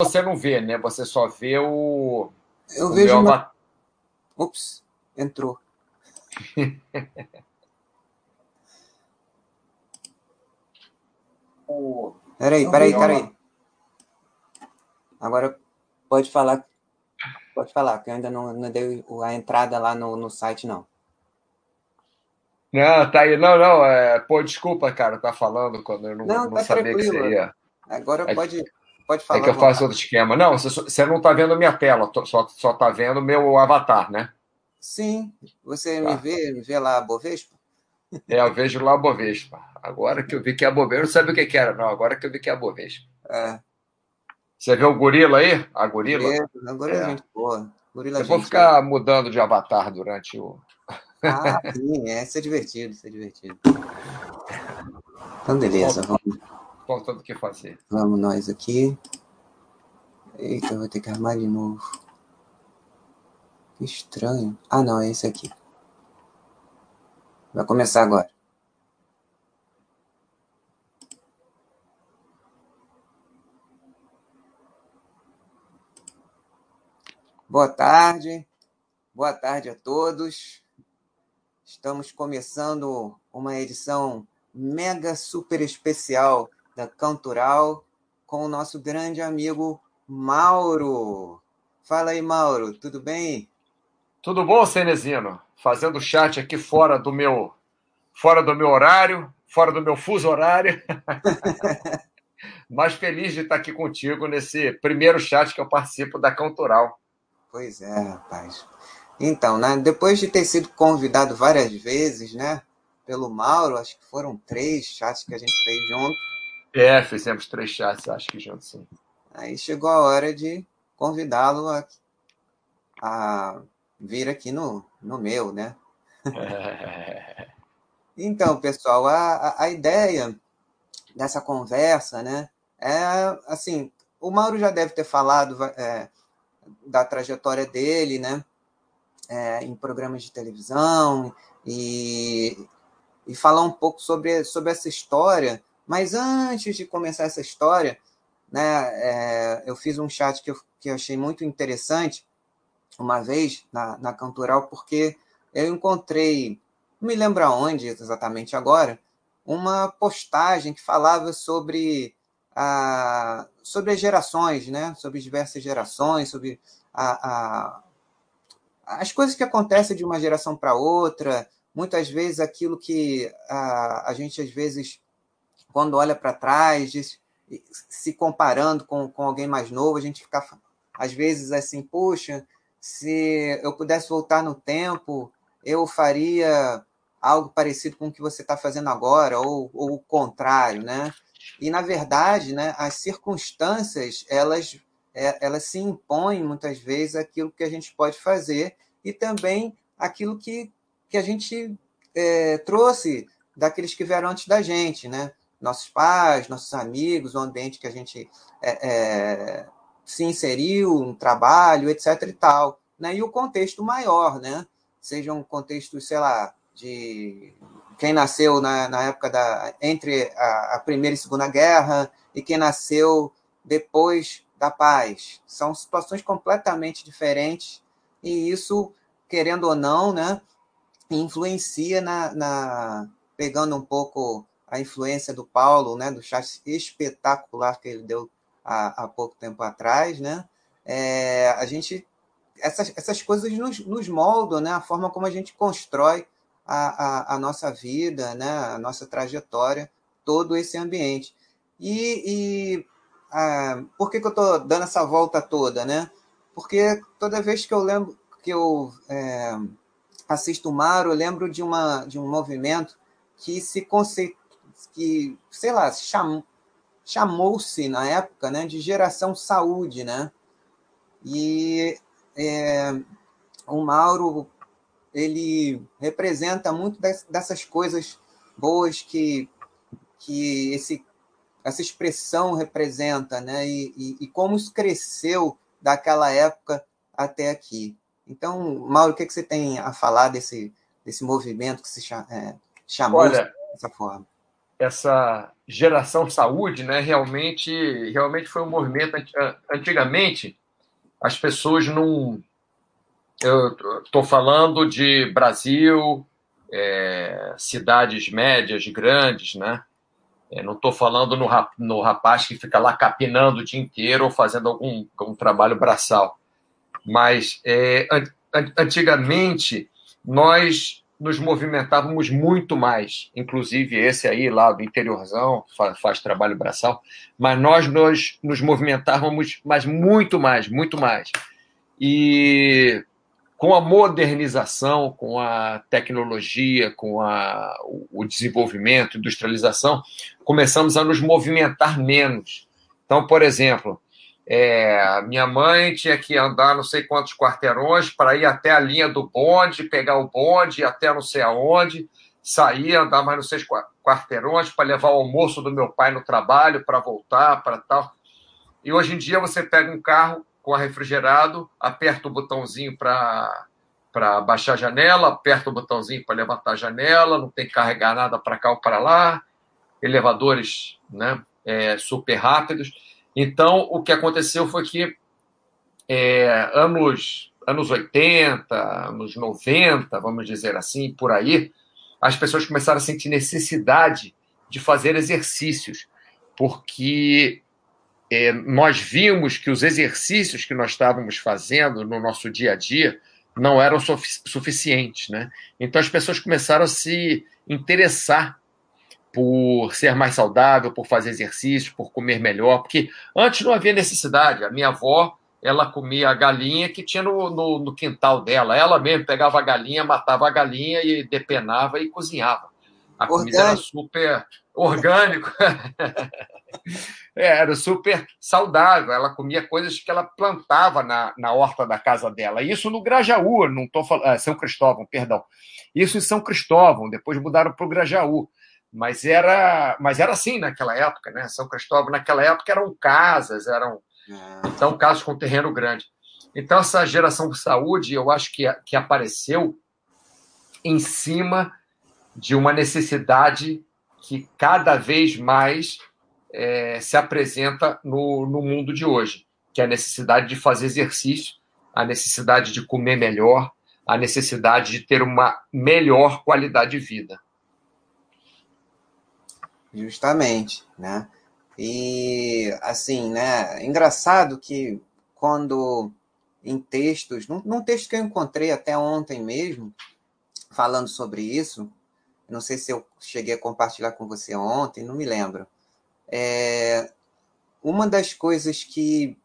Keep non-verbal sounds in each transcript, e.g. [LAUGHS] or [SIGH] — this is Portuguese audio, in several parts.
você não vê, né? Você só vê o. Eu o vejo. Uma... Ups, entrou. [LAUGHS] Peraí, peraí, peraí. Agora pode falar. Pode falar, que eu ainda não, não dei a entrada lá no, no site, não. Não, tá aí. Não, não. É... Pô, desculpa, cara, tá falando quando eu não, não, não tá sabia tranquilo. que você ia. Agora é, pode, pode falar. É que eu faço outro esquema. Não, você, você não tá vendo minha tela, só, só tá vendo meu avatar, né? Sim. Você tá. me vê, me vê lá a Bovespa? É, eu vejo lá a Bovespa. Agora que eu vi que é a Bovespa, eu não sabia o que, que era, não. Agora que eu vi que é a Bovespa. É. Você vê o gorila aí? A gorila? É, a gorila é, é muito boa. Gorila eu vou ficar mudando de avatar durante o. Ah, sim, é, isso é divertido, isso é divertido. [LAUGHS] Então, beleza, vamos. Faltando o que fazer. Vamos nós aqui. Eita, vou ter que armar de novo. Que estranho. Ah, não, é esse aqui. Vai começar agora. Boa tarde, boa tarde a todos. Estamos começando uma edição mega super especial da Cantural com o nosso grande amigo Mauro. Fala aí, Mauro, tudo bem? Tudo bom, Cenezino? Fazendo chat aqui fora do meu fora do meu horário, fora do meu fuso horário. [LAUGHS] Mas feliz de estar aqui contigo nesse primeiro chat que eu participo da Cantural. Pois é, rapaz. Então, né, depois de ter sido convidado várias vezes, né, pelo Mauro, acho que foram três chats que a gente fez junto. É, fizemos três chats, acho que juntos, sim. Aí chegou a hora de convidá-lo a, a, vir aqui no, no meu, né? [LAUGHS] então, pessoal, a, a ideia dessa conversa, né, é assim, o Mauro já deve ter falado é, da trajetória dele, né? É, em programas de televisão e, e falar um pouco sobre, sobre essa história. Mas antes de começar essa história, né, é, eu fiz um chat que eu, que eu achei muito interessante uma vez na, na Cantoral, porque eu encontrei, não me lembro aonde exatamente agora, uma postagem que falava sobre a, sobre as gerações, né? sobre diversas gerações, sobre a, a, as coisas que acontecem de uma geração para outra, muitas vezes aquilo que a, a gente, às vezes, quando olha para trás, diz, se comparando com, com alguém mais novo, a gente fica, às vezes, assim, puxa, se eu pudesse voltar no tempo, eu faria algo parecido com o que você está fazendo agora, ou, ou o contrário, né? E, na verdade, né, as circunstâncias, elas, é, elas se impõem, muitas vezes, aquilo que a gente pode fazer e também aquilo que, que a gente é, trouxe daqueles que vieram antes da gente, né? Nossos pais, nossos amigos, o ambiente que a gente é, é, se inseriu, um trabalho, etc. e tal. Né? E o contexto maior, né? Seja um contexto, sei lá, de quem nasceu na, na época da entre a, a, Primeira e Segunda Guerra e quem nasceu depois da paz. São situações completamente diferentes e isso, querendo ou não, né, influencia na, na pegando um pouco a influência do Paulo, né, do chat espetacular que ele deu há, há pouco tempo atrás, né, é, a gente essas, essas coisas nos, nos moldam, né, a forma como a gente constrói a, a, a nossa vida, né, a nossa trajetória, todo esse ambiente. E, e por que, que eu estou dando essa volta toda? Né? Porque toda vez que eu lembro que eu é, assisto o Mar, eu lembro de, uma, de um movimento que se conceito, que, sei lá, cham, chamou-se na época né, de geração saúde, né? E é, o Mauro ele representa muito dessas coisas boas que, que esse, essa expressão representa, né? E, e, e, como isso cresceu daquela época até aqui. Então, Mauro, o que, é que você tem a falar desse, desse movimento que se chama, é, chamou Olha, dessa forma? Essa geração saúde, né, realmente, realmente foi um movimento. Antigamente, as pessoas não. Eu estou falando de Brasil, é, cidades médias, grandes, né? É, não estou falando no, no rapaz que fica lá capinando o dia inteiro ou fazendo algum, algum trabalho braçal. Mas é, antigamente nós nos movimentávamos muito mais, inclusive esse aí lá do interiorzão faz, faz trabalho braçal, mas nós nos, nos movimentávamos mas muito mais, muito mais. E com a modernização, com a tecnologia, com a, o desenvolvimento, industrialização, começamos a nos movimentar menos. Então, por exemplo, é, minha mãe tinha que andar não sei quantos quarteirões para ir até a linha do bonde, pegar o bonde, até não sei aonde, sair, andar mais não sei quarteirões para levar o almoço do meu pai no trabalho, para voltar, para tal. E hoje em dia você pega um carro com ar refrigerado, aperta o botãozinho para para baixar a janela, aperta o botãozinho para levantar a janela, não tem que carregar nada para cá ou para lá, elevadores né, é, super rápidos. Então, o que aconteceu foi que é, anos, anos 80, anos 90, vamos dizer assim, por aí, as pessoas começaram a sentir necessidade de fazer exercícios, porque é, nós vimos que os exercícios que nós estávamos fazendo no nosso dia a dia não eram suficientes. Né? Então, as pessoas começaram a se interessar por ser mais saudável, por fazer exercício, por comer melhor, porque antes não havia necessidade. A minha avó, ela comia a galinha que tinha no, no, no quintal dela. Ela mesmo pegava a galinha, matava a galinha e depenava e cozinhava. A orgânico. comida era super orgânico. [LAUGHS] é, era super saudável. Ela comia coisas que ela plantava na, na horta da casa dela. Isso no Grajaú, não estou falando. Ah, São Cristóvão, perdão. Isso em São Cristóvão, depois mudaram para o Grajaú. Mas era, mas era assim naquela época, né? São Cristóvão, naquela época, eram casas, eram é. então casas com terreno grande. Então, essa geração de saúde, eu acho que, que apareceu em cima de uma necessidade que cada vez mais é, se apresenta no, no mundo de hoje, que é a necessidade de fazer exercício, a necessidade de comer melhor, a necessidade de ter uma melhor qualidade de vida. Justamente, né? E assim, né? Engraçado que quando em textos, num, num, texto que eu encontrei até ontem mesmo, falando sobre isso, não sei se eu cheguei a compartilhar com você ontem, não me lembro. É, uma das coisas que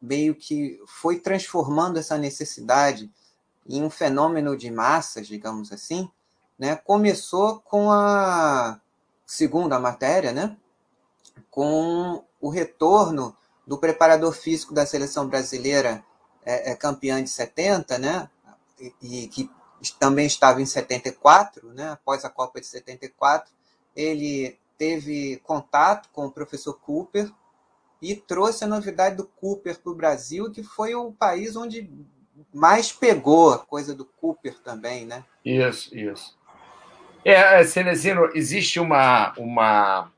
meio que foi transformando essa necessidade em um fenômeno de massas, digamos assim, né, começou com a segundo a matéria, né, com o retorno do preparador físico da seleção brasileira é, é campeã de 70, né, e, e, que também estava em 74, né, após a Copa de 74, ele teve contato com o professor Cooper e trouxe a novidade do Cooper para o Brasil, que foi o país onde mais pegou a coisa do Cooper também, né? Isso, isso. É, é, Cenezino, existe uma. uma...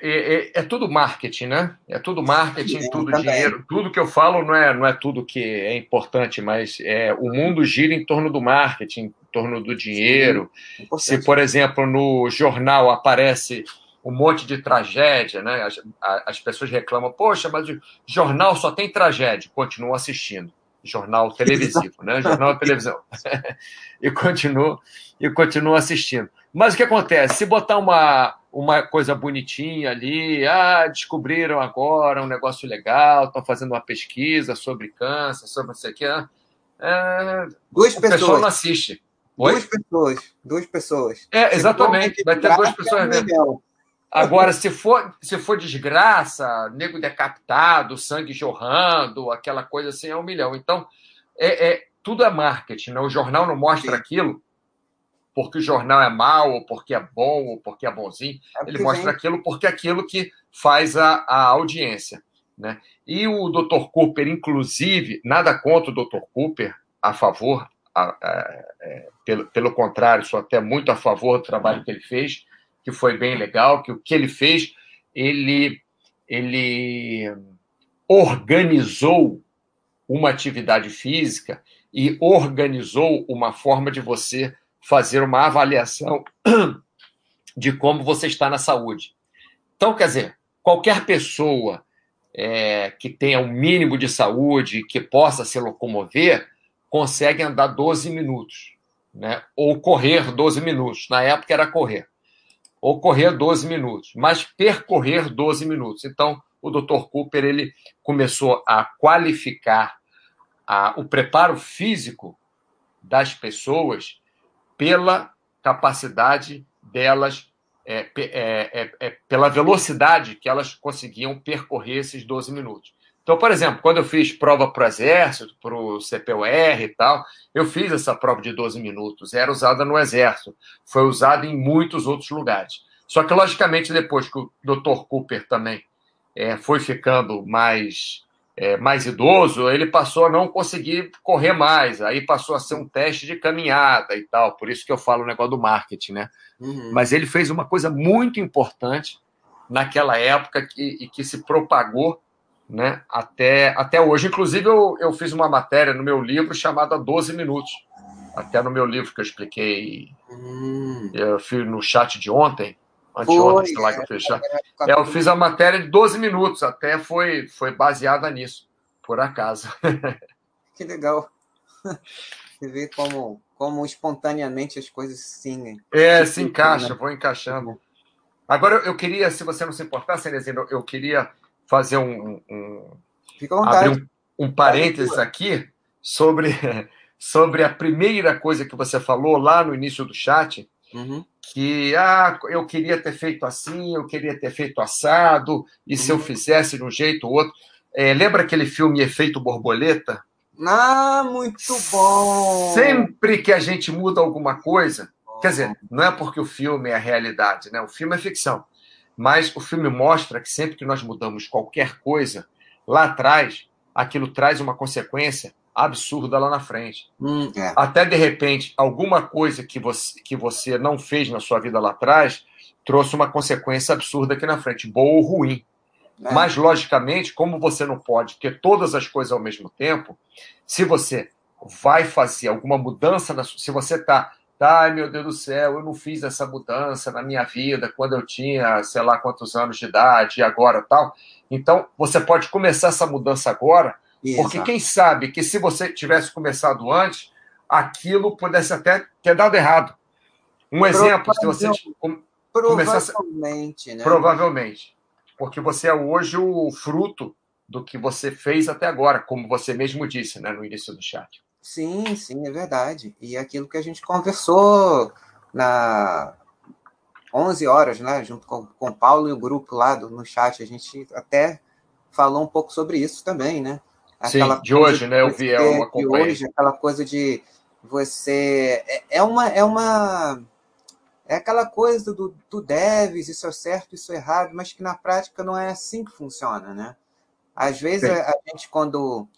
É, é, é, tudo marketing, né? É tudo marketing, Sim, tudo também. dinheiro. Tudo que eu falo não é, não é tudo que é importante, mas é, o mundo gira em torno do marketing, em torno do dinheiro. Sim, Se, por exemplo, no jornal aparece um monte de tragédia, né? As, as pessoas reclamam, poxa, mas o jornal só tem tragédia, continuam assistindo jornal televisivo, né? Jornal televisão. [LAUGHS] e continuo e continuo assistindo. Mas o que acontece? Se botar uma, uma coisa bonitinha ali, ah, descobriram agora um negócio legal, estão fazendo uma pesquisa sobre câncer, sobre não sei o que, é, duas o pessoas. pessoal não assiste. Oi? Duas pessoas. Duas pessoas. É, exatamente. Vai ter duas pessoas vendo. Agora, se for, se for desgraça, nego decapitado, sangue jorrando, aquela coisa assim, é um milhão. Então, é, é tudo é marketing. Né? O jornal não mostra Sim. aquilo porque o jornal é mau, ou porque é bom, ou porque é bonzinho. É Ele mostra vem. aquilo porque é aquilo que faz a, a audiência. Né? E o Dr. Cooper, inclusive, nada contra o Dr. Cooper, a favor, a, a, é, pelo, pelo contrário, sou até muito a favor do trabalho que ele fez que foi bem legal, que o que ele fez, ele, ele organizou uma atividade física e organizou uma forma de você fazer uma avaliação [CLEARS THROAT] de como você está na saúde. Então, quer dizer, qualquer pessoa é, que tenha um mínimo de saúde, que possa se locomover, consegue andar 12 minutos, né? ou correr 12 minutos. Na época era correr. Ou correr 12 minutos, mas percorrer 12 minutos. Então, o Dr. Cooper ele começou a qualificar a, o preparo físico das pessoas pela capacidade delas, é, é, é, é, pela velocidade que elas conseguiam percorrer esses 12 minutos. Então, por exemplo, quando eu fiz prova para o Exército, para o CPUR e tal, eu fiz essa prova de 12 minutos. Era usada no Exército, foi usada em muitos outros lugares. Só que, logicamente, depois que o Dr. Cooper também é, foi ficando mais é, mais idoso, ele passou a não conseguir correr mais, aí passou a ser um teste de caminhada e tal, por isso que eu falo o negócio do marketing, né? Uhum. Mas ele fez uma coisa muito importante naquela época que, e que se propagou né, até, até hoje. Inclusive, eu, eu fiz uma matéria no meu livro chamada 12 Minutos, até no meu livro que eu expliquei, uhum. eu fiz no chat de ontem, anteontem, sei lá que eu fiz. É, eu fiz a matéria de 12 minutos, até foi, foi baseada nisso, por acaso. [LAUGHS] Que legal. [LAUGHS] Você vê como, como espontaneamente as coisas sim. É, se encaixa, vou encaixando. Agora, eu queria, se você não se importar, Cerezinho, eu queria fazer um. um. Abrir um, um parênteses aqui sobre, [LAUGHS] sobre a primeira coisa que você falou lá no início do chat, Uhum. Que ah, eu queria ter feito assim, eu queria ter feito assado, e uhum. se eu uhum. fizesse de um jeito ou outro. É, lembra aquele filme Efeito Borboleta? Ah, muito bom! Sempre que a gente muda alguma coisa, quer dizer, não é porque o filme é a realidade, né? O filme é ficção. Mas o filme mostra que sempre que nós mudamos qualquer coisa, lá atrás, aquilo traz uma consequência absurda lá na frente. Hum, é. Até de repente, alguma coisa que você, que você não fez na sua vida lá atrás trouxe uma consequência absurda aqui na frente, boa ou ruim. É. Mas, logicamente, como você não pode ter todas as coisas ao mesmo tempo, se você vai fazer alguma mudança, na, se você está, tá, ai meu Deus do céu, eu não fiz essa mudança na minha vida quando eu tinha, sei lá quantos anos de idade e agora tal. Então, você pode começar essa mudança agora, porque quem sabe que se você tivesse começado antes, aquilo pudesse até ter dado errado. Um exemplo, se você começasse. Provavelmente, né? Provavelmente. Porque você é hoje o fruto do que você fez até agora, como você mesmo disse né, no início do chat. Sim, sim, é verdade. E aquilo que a gente conversou na 11 horas, né, junto com, com o Paulo e o grupo lá do, no chat, a gente até falou um pouco sobre isso também, né? Aquela Sim, de hoje, né? Eu vi, eu acompanhei. hoje, aquela coisa de você. É, é uma. É uma é aquela coisa do tu deves, isso é certo, isso é errado, mas que na prática não é assim que funciona, né? Às vezes a, gente, quando,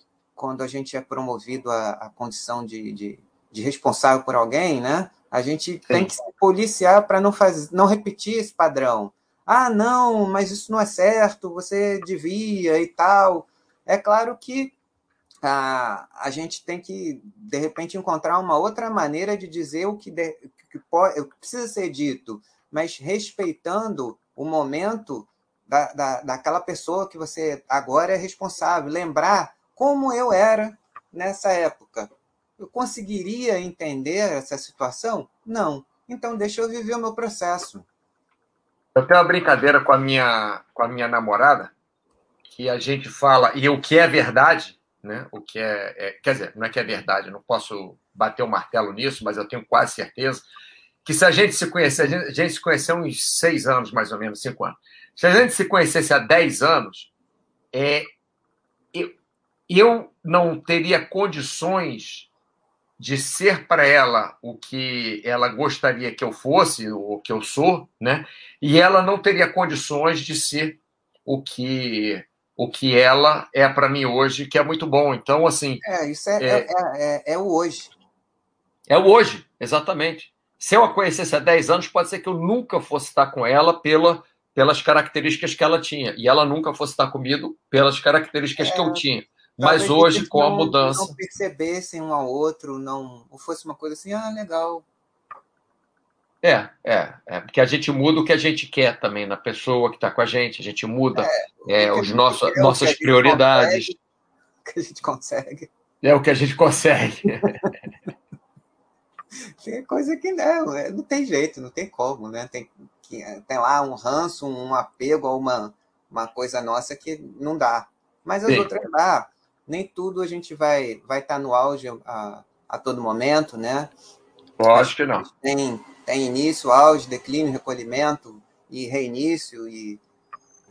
quando a gente é promovido à, condição de, de, de, responsável por alguém, né? A gente Sim. tem que se policiar para não, fazer, não repetir esse padrão. Ah, não, mas isso não é certo, você devia e tal. É claro que a, a gente tem que, de repente, encontrar uma outra maneira de dizer o que, de, que, pode, o que precisa ser dito, mas respeitando o momento da, da, daquela pessoa que você agora é responsável. Lembrar como eu era nessa época. Eu conseguiria entender essa situação? Não. Então, deixa eu viver o meu processo. Eu tenho uma brincadeira com a minha, com a minha namorada, que a gente fala, e o que é verdade, né? o que é, é, Quer dizer, não é que é verdade, eu não posso bater o martelo nisso, mas eu tenho quase certeza que se a gente se conhecer, a gente, a gente se conheceu uns seis anos, mais ou menos, cinco anos. Se a gente se conhecesse há dez anos, é, eu não teria condições de ser para ela o que ela gostaria que eu fosse, o que eu sou, né? E ela não teria condições de ser o que o que ela é para mim hoje, que é muito bom. Então, assim. É, isso é, é, é, é, é o hoje. É o hoje, exatamente. se eu a conhecesse há 10 anos, pode ser que eu nunca fosse estar com ela pela, pelas características que ela tinha. E ela nunca fosse estar comigo pelas características que eu é, tinha. Mas hoje, com a mudança. Não percebessem um ao outro, não. Ou fosse uma coisa assim, ah, legal. É, é, é, porque a gente muda o que a gente quer também na pessoa que está com a gente, a gente muda é, é os nossas prioridades. Consegue, que a gente consegue. É o que a gente consegue. [LAUGHS] tem coisa que não, é, não tem jeito, não tem como, né? Tem, tem lá um ranço, um apego a uma, uma coisa nossa que não dá. Mas as Sim. outras dá. Nem tudo a gente vai vai estar tá no auge a, a todo momento, né? Lógico que não. Tem, tem início, auge, declínio, recolhimento e reinício e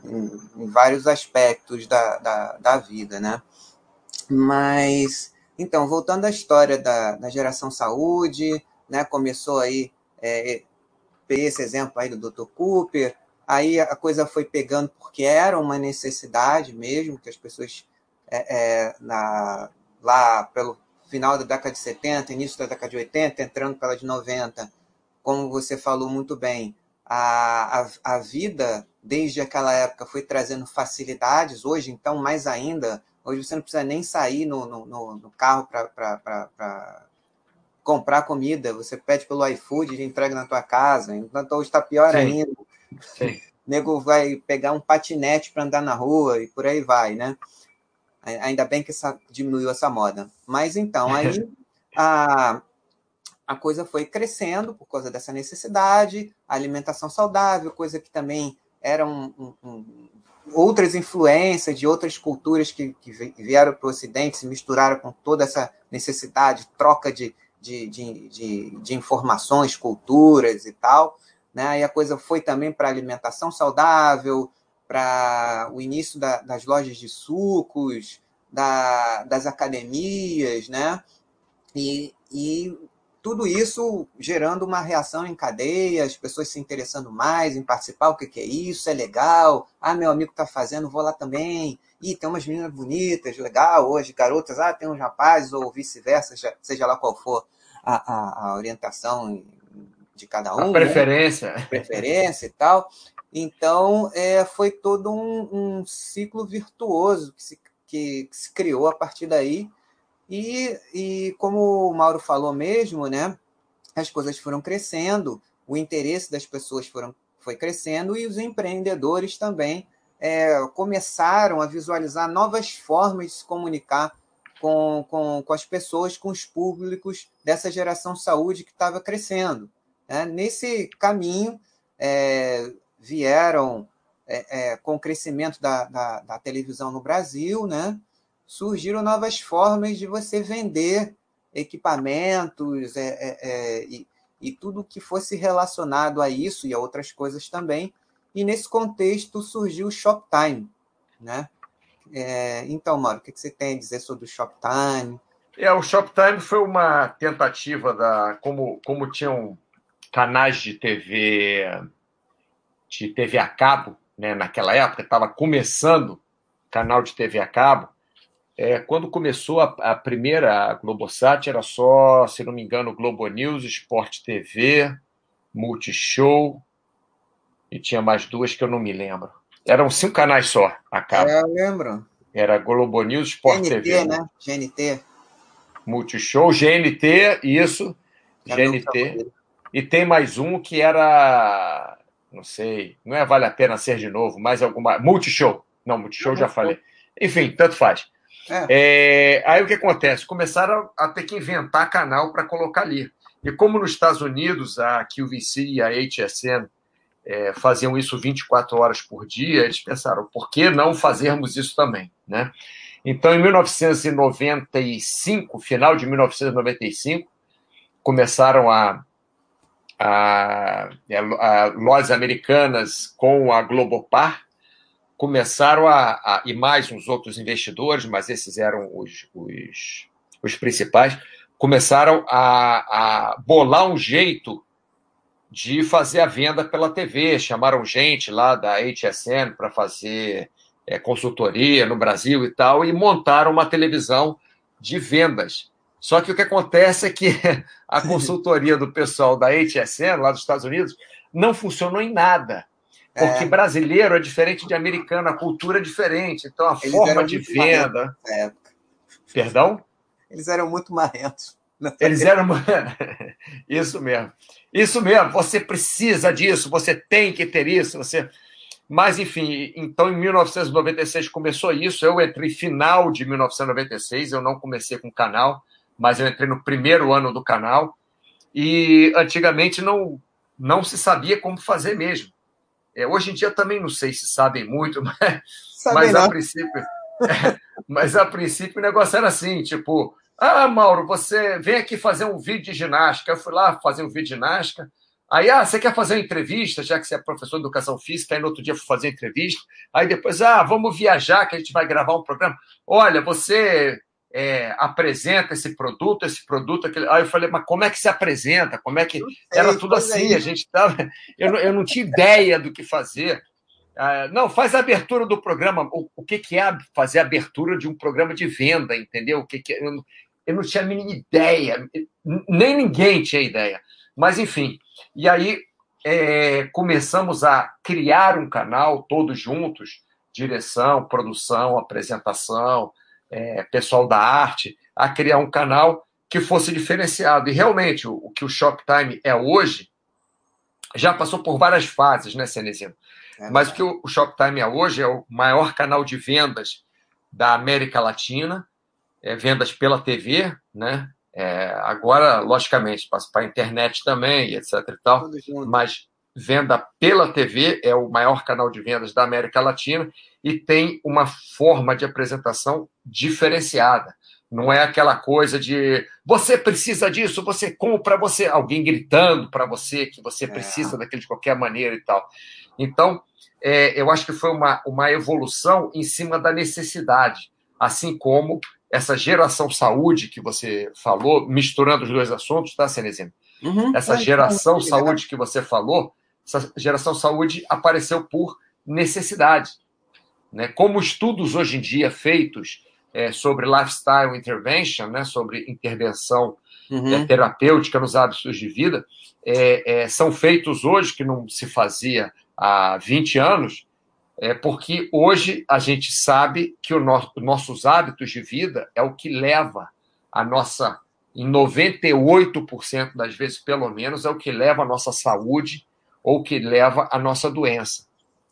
em, em vários aspectos da, da, da, vida, né? Mas, então, voltando à história da, da geração saúde, né? Começou aí é, esse exemplo aí do Dr. Cooper, aí a coisa foi pegando porque era uma necessidade mesmo, que as pessoas é, é, na, lá pelo final da década de 70, início da década de 80, entrando pela de 90, como você falou muito bem, a, a, a vida desde aquela época foi trazendo facilidades, hoje então mais ainda, hoje você não precisa nem sair no, no, no carro para comprar comida, você pede pelo iFood e entrega na tua casa, então hoje está pior Sim. ainda. Sim. O nego vai pegar um patinete para andar na rua e por aí vai, né? Ainda bem que essa, diminuiu essa moda. Mas então, aí [LAUGHS] a, a coisa foi crescendo por causa dessa necessidade, a alimentação saudável, coisa que também eram um, um, outras influências de outras culturas que, que vieram para o Ocidente, se misturaram com toda essa necessidade, troca de, de, de, de, de informações, culturas e tal. Né? E a coisa foi também para alimentação saudável, para o início da, das lojas de sucos, da, das academias, né? E, e tudo isso gerando uma reação em cadeia, as pessoas se interessando mais em participar, o que, que é isso, é legal, ah, meu amigo está fazendo, vou lá também, e tem umas meninas bonitas, legal, hoje, garotas, ah, tem uns rapazes, ou vice-versa, seja lá qual for a, a, a orientação de cada um. A né? preferência. Né? Preferência e tal. Então, é, foi todo um, um ciclo virtuoso que se, que, que, se criou a partir daí. E, e como o Mauro falou mesmo, né, as coisas foram crescendo, o interesse das pessoas foram, foi crescendo e os empreendedores também é, começaram a visualizar novas formas de se comunicar com, com, com as pessoas, com os públicos dessa geração saúde que estava crescendo. Né? Nesse caminho, é, vieram é, é, com o crescimento da, da, da, televisão no Brasil, né, surgiram novas formas de você vender equipamentos é, é, é, e, e tudo que fosse relacionado a isso e a outras coisas também. E nesse contexto surgiu o Shoptime, né? É, então, Mauro, o que você tem a dizer sobre o Shoptime? É, o Shoptime foi uma tentativa da como como tinham canais de TV de TV a cabo, né, naquela época, estava começando canal de TV a cabo. É, quando começou a, a primeira Globosat, era só, se não me engano, Globo News, Sport TV, Multishow, e tinha mais duas que eu não me lembro. Eram cinco canais só a cabo. É, eu lembro. Era Globo News, Sport GNT, TV. né? GNT. Multishow, GNT, isso. GNT. E tem mais um que era não sei, não é Vale a Pena Ser de Novo, mais alguma. Multishow. Não, Multishow já falei. Enfim, tanto faz. É. É, aí o que acontece? Começaram a, ter que inventar canal para colocar ali. E como nos Estados Unidos a QVC e a HSN é, faziam isso 24 horas por dia, eles pensaram, por que não fazermos isso também? Né? Então, em 1995, final de 1995, começaram a a, a, lojas americanas com a Globopar começaram a, a, e mais uns outros investidores, mas esses eram os, os, os principais, começaram a, a bolar um jeito de fazer a venda pela TV. Chamaram gente lá da HSN para fazer é, consultoria no Brasil e tal, e montaram uma televisão de vendas Só que o que acontece é que a [LAUGHS] consultoria do pessoal da HSN, lá dos Estados Unidos, não funcionou em nada. Porque é. brasileiro é diferente de americano, a cultura é diferente. Então, a Eles forma de venda. Perdão? Eles eram muito marrentos. Eles eram. [LAUGHS] Isso mesmo. Isso mesmo. Você precisa disso, você tem que ter isso. Você. Mas, enfim, então em 1996 começou isso. Eu entrei final de 1996, eu não comecei com o canal, mas eu entrei no primeiro ano do canal. E antigamente não, não se sabia como fazer mesmo. É, hoje em dia também não sei se sabem muito, [LAUGHS] mas, mas a princípio. É, [LAUGHS] mas a princípio o negócio era assim, tipo, ah, Mauro, você vem aqui fazer um vídeo de ginástica. Eu fui lá fazer um vídeo de ginástica. Aí, ah, você quer fazer uma entrevista, já que você é professor de educação física, aí no outro dia fui fazer entrevista. Aí depois, ah, vamos viajar, que a gente vai gravar um programa. Olha, você é, apresenta esse produto, esse produto, aquele. Aí eu falei, mas como é que se apresenta? Como é que. Sei, Era tudo assim, a gente tava. Eu não, eu não tinha ideia do que fazer. Ah, não, faz a abertura do programa. O, o que, que é fazer a abertura de um programa de venda, entendeu? O que, que é? eu, eu não tinha a mínima ideia, nem ninguém tinha ideia. Mas, enfim, e aí é, começamos a criar um canal todos juntos direção, produção, apresentação, é, pessoal da arte, a criar um canal que fosse diferenciado. E realmente, o, o que o Shoptime é hoje já passou por várias fases, né, Cenezino? É Mas o que o, o Shoptime é hoje é o maior canal de vendas da América Latina, é, vendas pela TV, né? É, agora, logicamente, passa para a internet também, etc. E tal, mas venda pela TV é o maior canal de vendas da América Latina e tem uma forma de apresentação diferenciada. Não é aquela coisa de você precisa disso, você compra, você alguém gritando para você que você é. precisa é. daquilo de qualquer maneira e tal. Então, é, eu acho que foi uma, uma evolução em cima da necessidade, assim como essa geração saúde que você falou, misturando os dois assuntos, tá, Cenezino? Uhum, essa geração é, saúde que você falou, essa geração saúde apareceu por necessidade. Né? Como estudos hoje em dia feitos é, sobre lifestyle intervention, né, sobre intervenção uhum. é, terapêutica nos hábitos de vida, é, é são feitos hoje, que não se fazia há 20 anos, é porque hoje a gente sabe que o nosso, nossos hábitos de vida é o que leva a nossa, em 98% das vezes, pelo menos, é o que leva a nossa saúde ou que leva a nossa doença.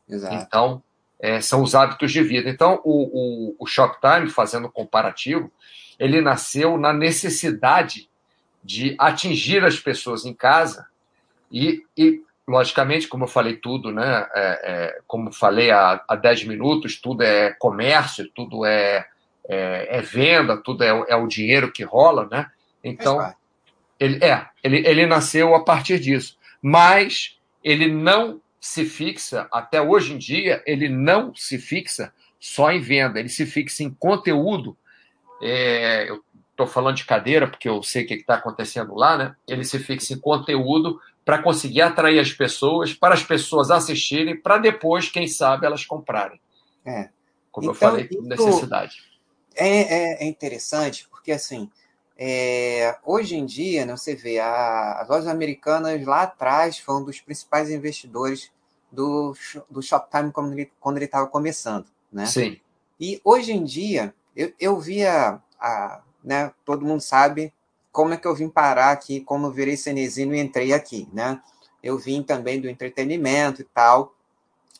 Exato. Então, é, são os hábitos de vida. Então, o, o, o Shoptime, fazendo comparativo, ele nasceu na necessidade de atingir as pessoas em casa e, e logicamente, como eu falei tudo, né? É, é, como falei há, há 10 minutos, tudo é comércio, tudo é, é, é venda, tudo é, é, o dinheiro que rola, né? Então, ele, é, ele, ele nasceu a partir disso. Mas ele não se fixa, até hoje em dia, ele não se fixa só em venda, ele se fixa em conteúdo. É, eu estou falando de cadeira, porque eu sei o que está acontecendo lá, né? Ele se fixa em conteúdo para conseguir atrair as pessoas, para as pessoas assistirem, para depois, quem sabe, elas comprarem. É. Como então, eu falei, necessidade. É, é, é, interessante, porque assim, é, hoje em dia, né, você vê, a, as lojas americanas lá atrás foram um dos principais investidores do, do Shoptime quando ele estava começando. Né? Sim. E hoje em dia, eu, eu via, a, né, todo mundo sabe como é que eu vim parar aqui, como eu virei cenezino e entrei aqui, né? Eu vim também do entretenimento e tal,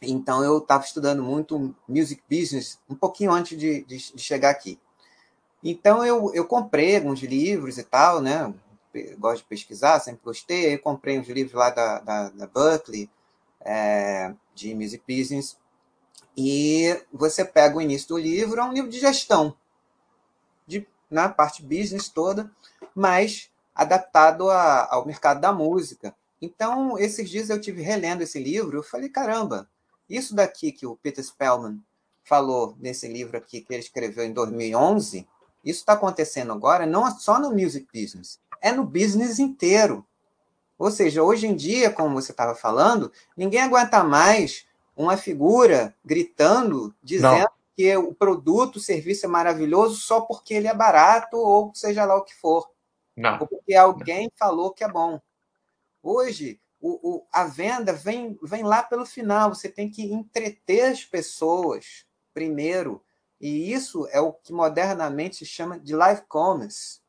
então eu estava estudando muito music business um pouquinho antes de, de, de, chegar aqui. Então eu, eu comprei alguns livros e tal, né? gosto de pesquisar, sempre gostei. Eu comprei uns livros lá da, da, da Berkeley, é, de music business. E você pega o início do livro, é um livro de gestão, de, na né, parte business toda mas adaptado a, ao mercado da música. Então, esses dias eu tive relendo esse livro, eu falei, caramba, isso daqui que o Peter Spellman falou nesse livro aqui que ele escreveu em 2011, isso está acontecendo agora não só no music business, é no business inteiro. Ou seja, hoje em dia, como você estava falando, ninguém aguenta mais uma figura gritando, dizendo não. porque o produto, o serviço é maravilhoso só porque ele é barato ou seja lá o que for. Não. Ou porque alguém falou que é bom. Hoje, o, o, a venda vem, vem lá pelo final. Você tem que entreter as pessoas primeiro. E isso é o que modernamente se chama de live commerce,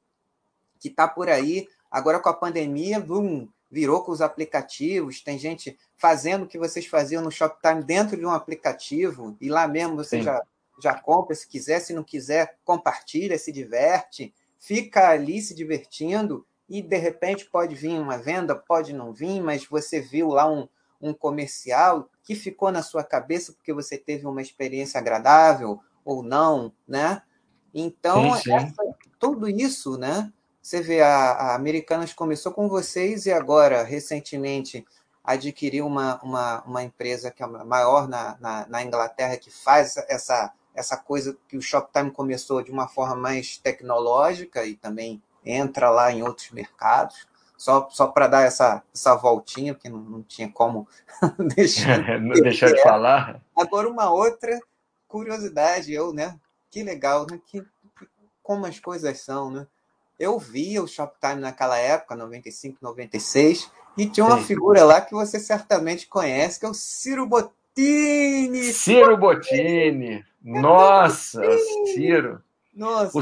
que está por aí. Agora, com a pandemia, boom, virou com os aplicativos. Tem gente fazendo o que vocês faziam no Shoptime dentro de um aplicativo, e lá mesmo você já, já compra, se quiser, se não quiser, compartilha, se diverte, fica ali se divertindo, e de repente pode vir uma venda, pode não vir, mas você viu lá um, um comercial que ficou na sua cabeça porque você teve uma experiência agradável ou não, né? Então, sim, sim. Essa, tudo isso, né? Você vê, a, a Americanas começou com vocês e agora, recentemente, adquiriu uma, uma, uma empresa que é maior na, na, na, Inglaterra, que faz essa, essa coisa que o Shoptime começou de uma forma mais tecnológica e também entra lá em outros mercados. Só, só para dar essa, essa voltinha, porque não, não tinha como [LAUGHS] deixar, [LAUGHS] deixar de [LAUGHS] falar. Agora, uma outra curiosidade, eu, né? Que legal, né? Que, como as coisas são, né? Eu via o Shoptime naquela época, 95, 96, e tinha uma Sim. figura lá que você certamente conhece, que é o Ciro Bottini. Ciro Bottini. Nossa, Ciro. Nossa.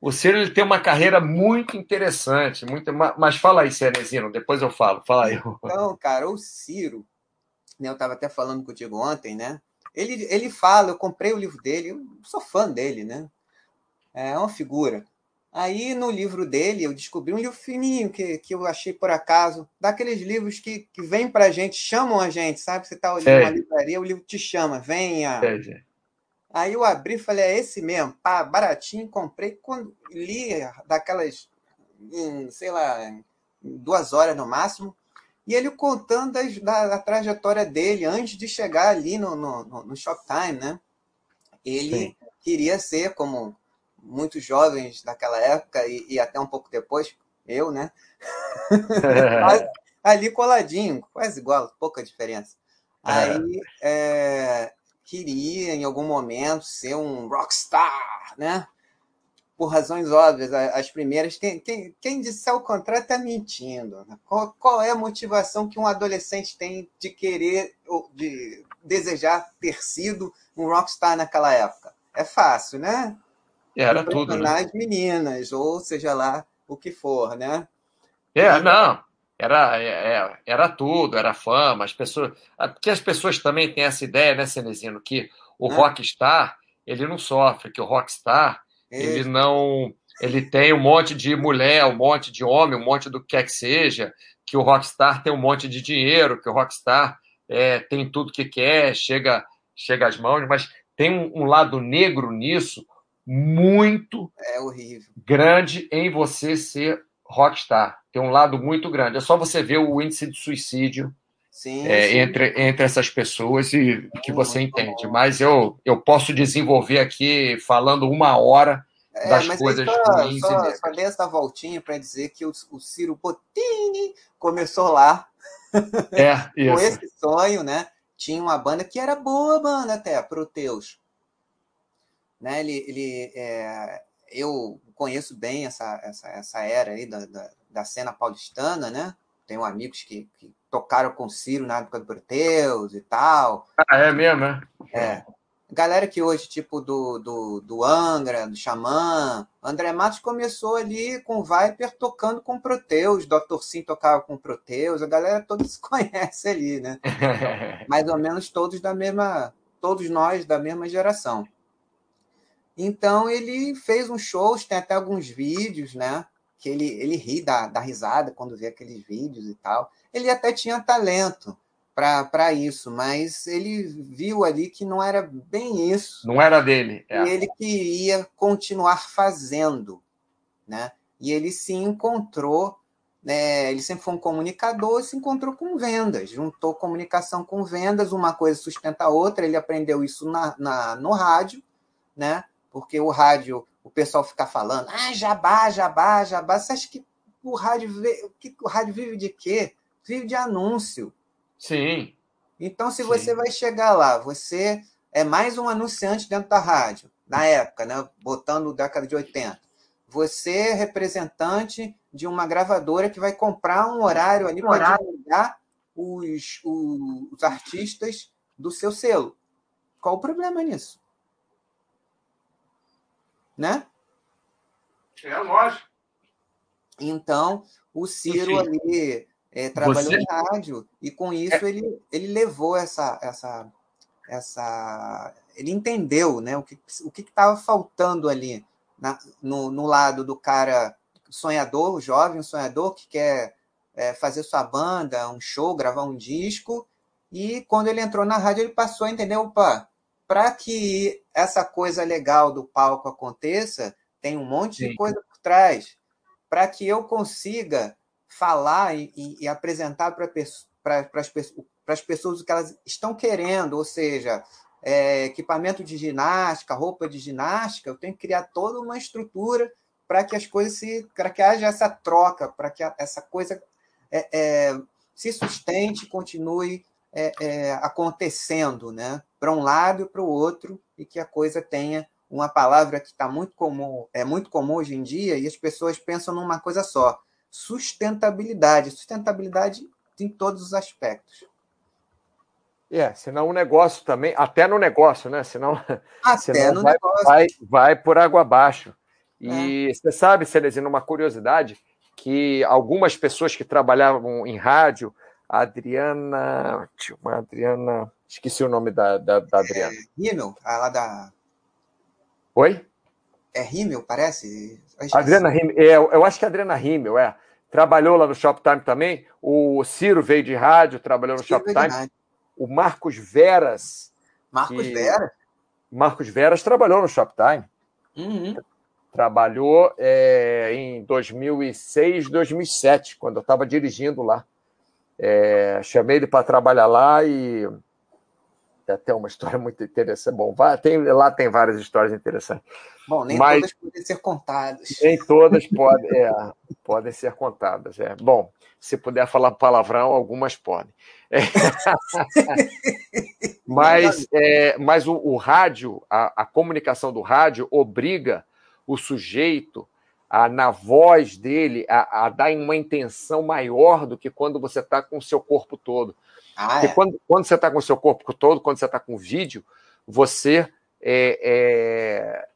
O, o Ciro ele tem uma carreira muito interessante, muito, mas fala aí, Cenezino, depois eu falo. Fala aí. Então, cara, o Ciro, né, eu estava até falando contigo ontem, né? Ele, ele fala, eu comprei o livro dele, eu sou fã dele, né? É uma figura. Aí no livro dele eu descobri um livro fininho que, que eu achei por acaso, daqueles livros que, que vêm para a gente, chamam a gente, sabe? Você está olhando uma livraria, o livro te chama, venha. Aí eu abri e falei, é esse mesmo, pá, baratinho, comprei. Quando li daquelas, em, sei lá, duas horas no máximo, e ele contando das, da, da, trajetória dele antes de chegar ali no, no, no, no Shoptime, né? Ele Sim. queria ser como muitos jovens daquela época e, e até um pouco depois, eu, né? [LAUGHS] ali coladinho, quase igual, pouca diferença. É. Aí é, queria, em algum momento, ser um rockstar, né? Por razões óbvias, as primeiras. Quem, quem, quem disser o contrário está mentindo. Né? Qual, qual é a motivação que um adolescente tem de querer, de desejar ter sido um rockstar naquela época? É fácil, né? Era tudo. Né? meninas, ou seja lá o que for, né? É, não. Era, é, é, era tudo, era fama, as pessoas. Porque as pessoas também têm essa ideia, né, Cenezino, que o é. rockstar ele não sofre, que o rockstar ele não. Ele tem um monte de mulher, um monte de homem, um monte do que quer que seja, que o rockstar tem um monte de dinheiro, que o rockstar é, tem tudo que quer, chega, chega às mãos, mas tem um, um lado negro nisso, muito é horrível. grande em você ser rockstar. Tem um lado muito grande. É só você ver o índice de suicídio sim, é, sim. Entre, entre essas pessoas e que você entende. Bom. Mas eu, eu posso desenvolver aqui falando uma hora é, das coisas só, ruins. Só, só dei essa voltinha para dizer que o, o Ciro Bottini começou lá é, [LAUGHS] com esse sonho, né? Tinha uma banda que era boa banda até, Proteus né? Ele, ele é, eu conheço bem essa, essa, essa era aí da, da, da cena paulistana, né? Tenho amigos que, que tocaram com o Ciro na época do Proteus e tal. Ah, é mesmo, é? É. Galera que hoje, tipo do, do, do Angra, do Xamã, André Matos começou ali com o Viper tocando com Proteus, Dr. Sim tocava com Proteus, a galera toda [LAUGHS] se conhece ali, né? [LAUGHS] Mais ou menos todos da mesma, todos nós da mesma geração. Então ele fez uns shows, tem até alguns vídeos, né? Que ele, ele ri da, da risada quando vê aqueles vídeos e tal. Ele até tinha talento para isso, mas ele viu ali que não era bem isso. Não era dele. É. E ele queria continuar fazendo, né? E ele se encontrou, né? Ele sempre foi um comunicador, se encontrou com vendas, juntou comunicação com vendas, uma coisa sustenta a outra. Ele aprendeu isso na, na no rádio, né? porque o rádio, o pessoal fica falando, ah, jabá, jabá, jabá. Você acha que o rádio, que o rádio vive de quê? Vive de anúncio. Sim. Então, se Sim. você vai chegar lá, você é mais um anunciante dentro da rádio, na época, né? botando década de 80. Você é representante de uma gravadora que vai comprar um horário ali para divulgar os, os, os artistas do seu selo. Qual o problema nisso? Né? É lógico. Então, o Ciro ali é, trabalhou Você... em rádio e com isso é... ele, ele levou essa, essa, essa. Ele entendeu né, o que o estava faltando ali na, no, no lado do cara sonhador, jovem sonhador que quer é, fazer sua banda, um show, gravar um disco. E quando ele entrou na rádio, ele passou a entender: opa, para que essa coisa legal do palco aconteça, tem um monte Sim. de coisa por trás. Para que eu consiga falar e, e, e apresentar para pra, as pessoas o que elas estão querendo, ou seja, é, equipamento de ginástica, roupa de ginástica, eu tenho que criar toda uma estrutura para que as coisas se. para que haja essa troca, para que essa coisa é, é, se sustente, continue é, é, acontecendo, né? Para um lado e para o outro, e que a coisa tenha uma palavra que está muito comum, é muito comum hoje em dia, e as pessoas pensam numa coisa só: sustentabilidade. Sustentabilidade em todos os aspectos. É, senão o negócio também, até no negócio, né? Senão, até [LAUGHS] senão no vai, negócio. Vai, vai por água abaixo. E é. você sabe, Celesina, uma curiosidade, que algumas pessoas que trabalhavam em rádio, Adriana. Uma Adriana. Esqueci o nome da, da, da Adriana. É, Rimmel, a lá da. Oi? É Rimmel, parece? Adriana Rimmel, é, eu acho que é Adriana Rimmel, é. Trabalhou lá no Shoptime também. O Ciro veio de rádio, trabalhou no Ciro Shoptime. O Marcos Veras. Marcos que... Veras? Marcos Veras trabalhou no Shoptime. Uhum. Trabalhou é, em 2006, 2007, quando eu estava dirigindo lá. É, chamei ele para trabalhar lá e tem até uma [LAUGHS] história muito interessante. Bom, tem, lá tem várias histórias interessantes. Bom, nem mas, todas podem ser contadas. Nem todas podem, é, podem ser contadas. É. Bom, se puder falar palavrão, algumas podem. É. [LAUGHS] mas é, mas o, o rádio, a, a, comunicação do rádio obriga o sujeito a, na voz dele, a, a dar uma intenção maior do que quando você está com o seu corpo todo. Ah, Porque é. quando, quando você está com o seu corpo todo, quando você está com vídeo, você é, é,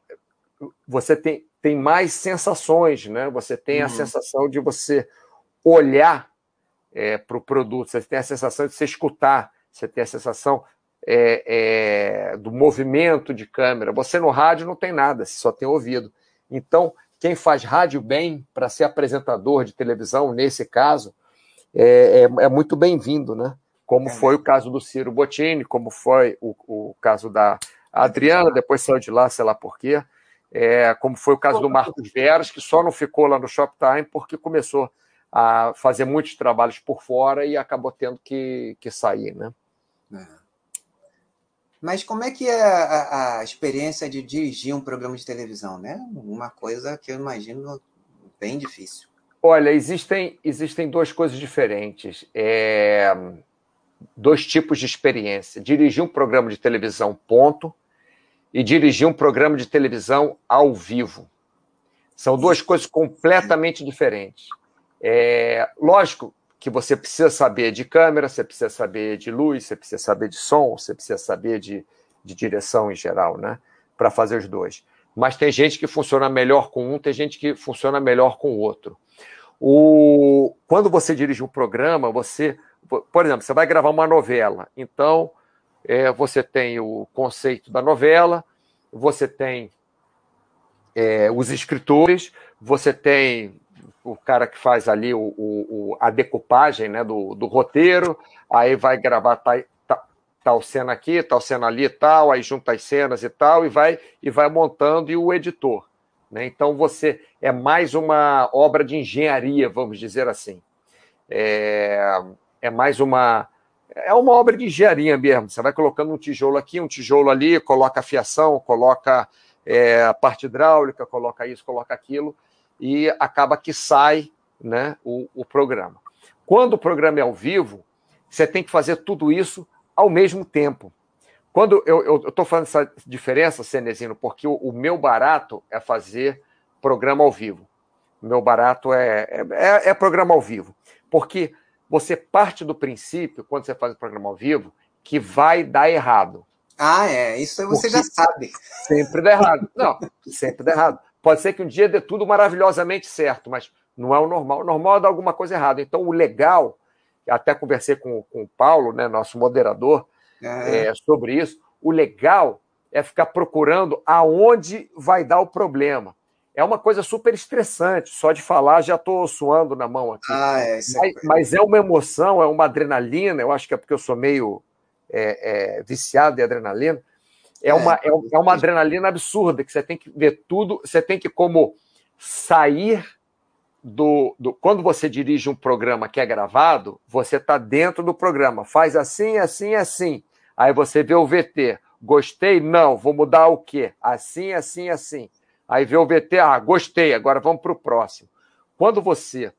você tem, tem mais sensações, né? Você tem uhum. a sensação de você olhar é, para o produto, você tem a sensação de você escutar, você tem a sensação é, é, do movimento de câmera. Você no rádio não tem nada, você só tem ouvido. Então, quem faz rádio bem para ser apresentador de televisão, nesse caso, é, é, é muito bem-vindo, né? Como é. foi o caso do Ciro Bottini, como foi o, o caso da Adriana, depois saiu de lá, sei lá por quê. É, como foi o caso do Marcos Veras, que só não ficou lá no Shoptime porque começou a fazer muitos trabalhos por fora e acabou tendo que, que sair, né? É. Mas como é que é a, a, experiência de dirigir um programa de televisão, né? Uma coisa que eu imagino bem difícil. Olha, existem, existem duas coisas diferentes. É, dois tipos de experiência. Dirigir um programa de televisão, ponto, e dirigir um programa de televisão ao vivo. São duas coisas completamente diferentes. É, lógico que você precisa saber de câmera, você precisa saber de luz, você precisa saber de som, você precisa saber de, de direção em geral, né? Para fazer os dois. Mas tem gente que funciona melhor com um, tem gente que funciona melhor com o outro. O, quando você dirige um programa, você, por exemplo, você vai gravar uma novela, então é, você tem o conceito da novela, você tem é, os escritores, você tem o cara que faz ali o, o, a decupagem né, do, do roteiro, aí vai gravar tal, tal cena aqui, tal cena ali e tal, aí junta as cenas e tal, e vai, e vai montando, e o editor. Né? Então você é mais uma obra de engenharia, vamos dizer assim. É, é mais uma. É uma obra de engenharia mesmo. Você vai colocando um tijolo aqui, um tijolo ali, coloca a fiação, coloca é, a parte hidráulica, coloca isso, coloca aquilo e acaba que sai né, o, o programa. Quando o programa é ao vivo, você tem que fazer tudo isso ao mesmo tempo. quando eu estou falando essa diferença, Cenezino, porque o, o, meu barato é fazer programa ao vivo. O meu barato é, é, é, é programa ao vivo. Porque você parte do princípio, quando você faz o programa ao vivo, que vai dar errado. Ah, é. Isso você Porque já sabe. Sempre dá errado. Não, sempre dá errado. Pode ser que um dia dê tudo maravilhosamente certo, mas não é o normal. O normal é dar alguma coisa errada. Então, o legal, até conversei com, com o Paulo, né, nosso moderador, é. É, sobre isso. O legal é ficar procurando aonde vai dar o problema. É uma coisa super estressante, só de falar já estou suando na mão aqui. Ah, é, mas, é... mas, é uma emoção, é uma adrenalina, eu acho que é porque eu sou meio é, é, viciado em adrenalina. É, uma, é, é uma adrenalina absurda, que você tem que ver tudo, você tem que como sair do, do, quando você dirige um programa que é gravado, você está dentro do programa, faz assim, assim, assim. Aí você vê o VT, gostei? Não, vou mudar o quê? Assim, assim, assim. Aí vê o VT, ah, gostei, agora vamos para o próximo. Quando você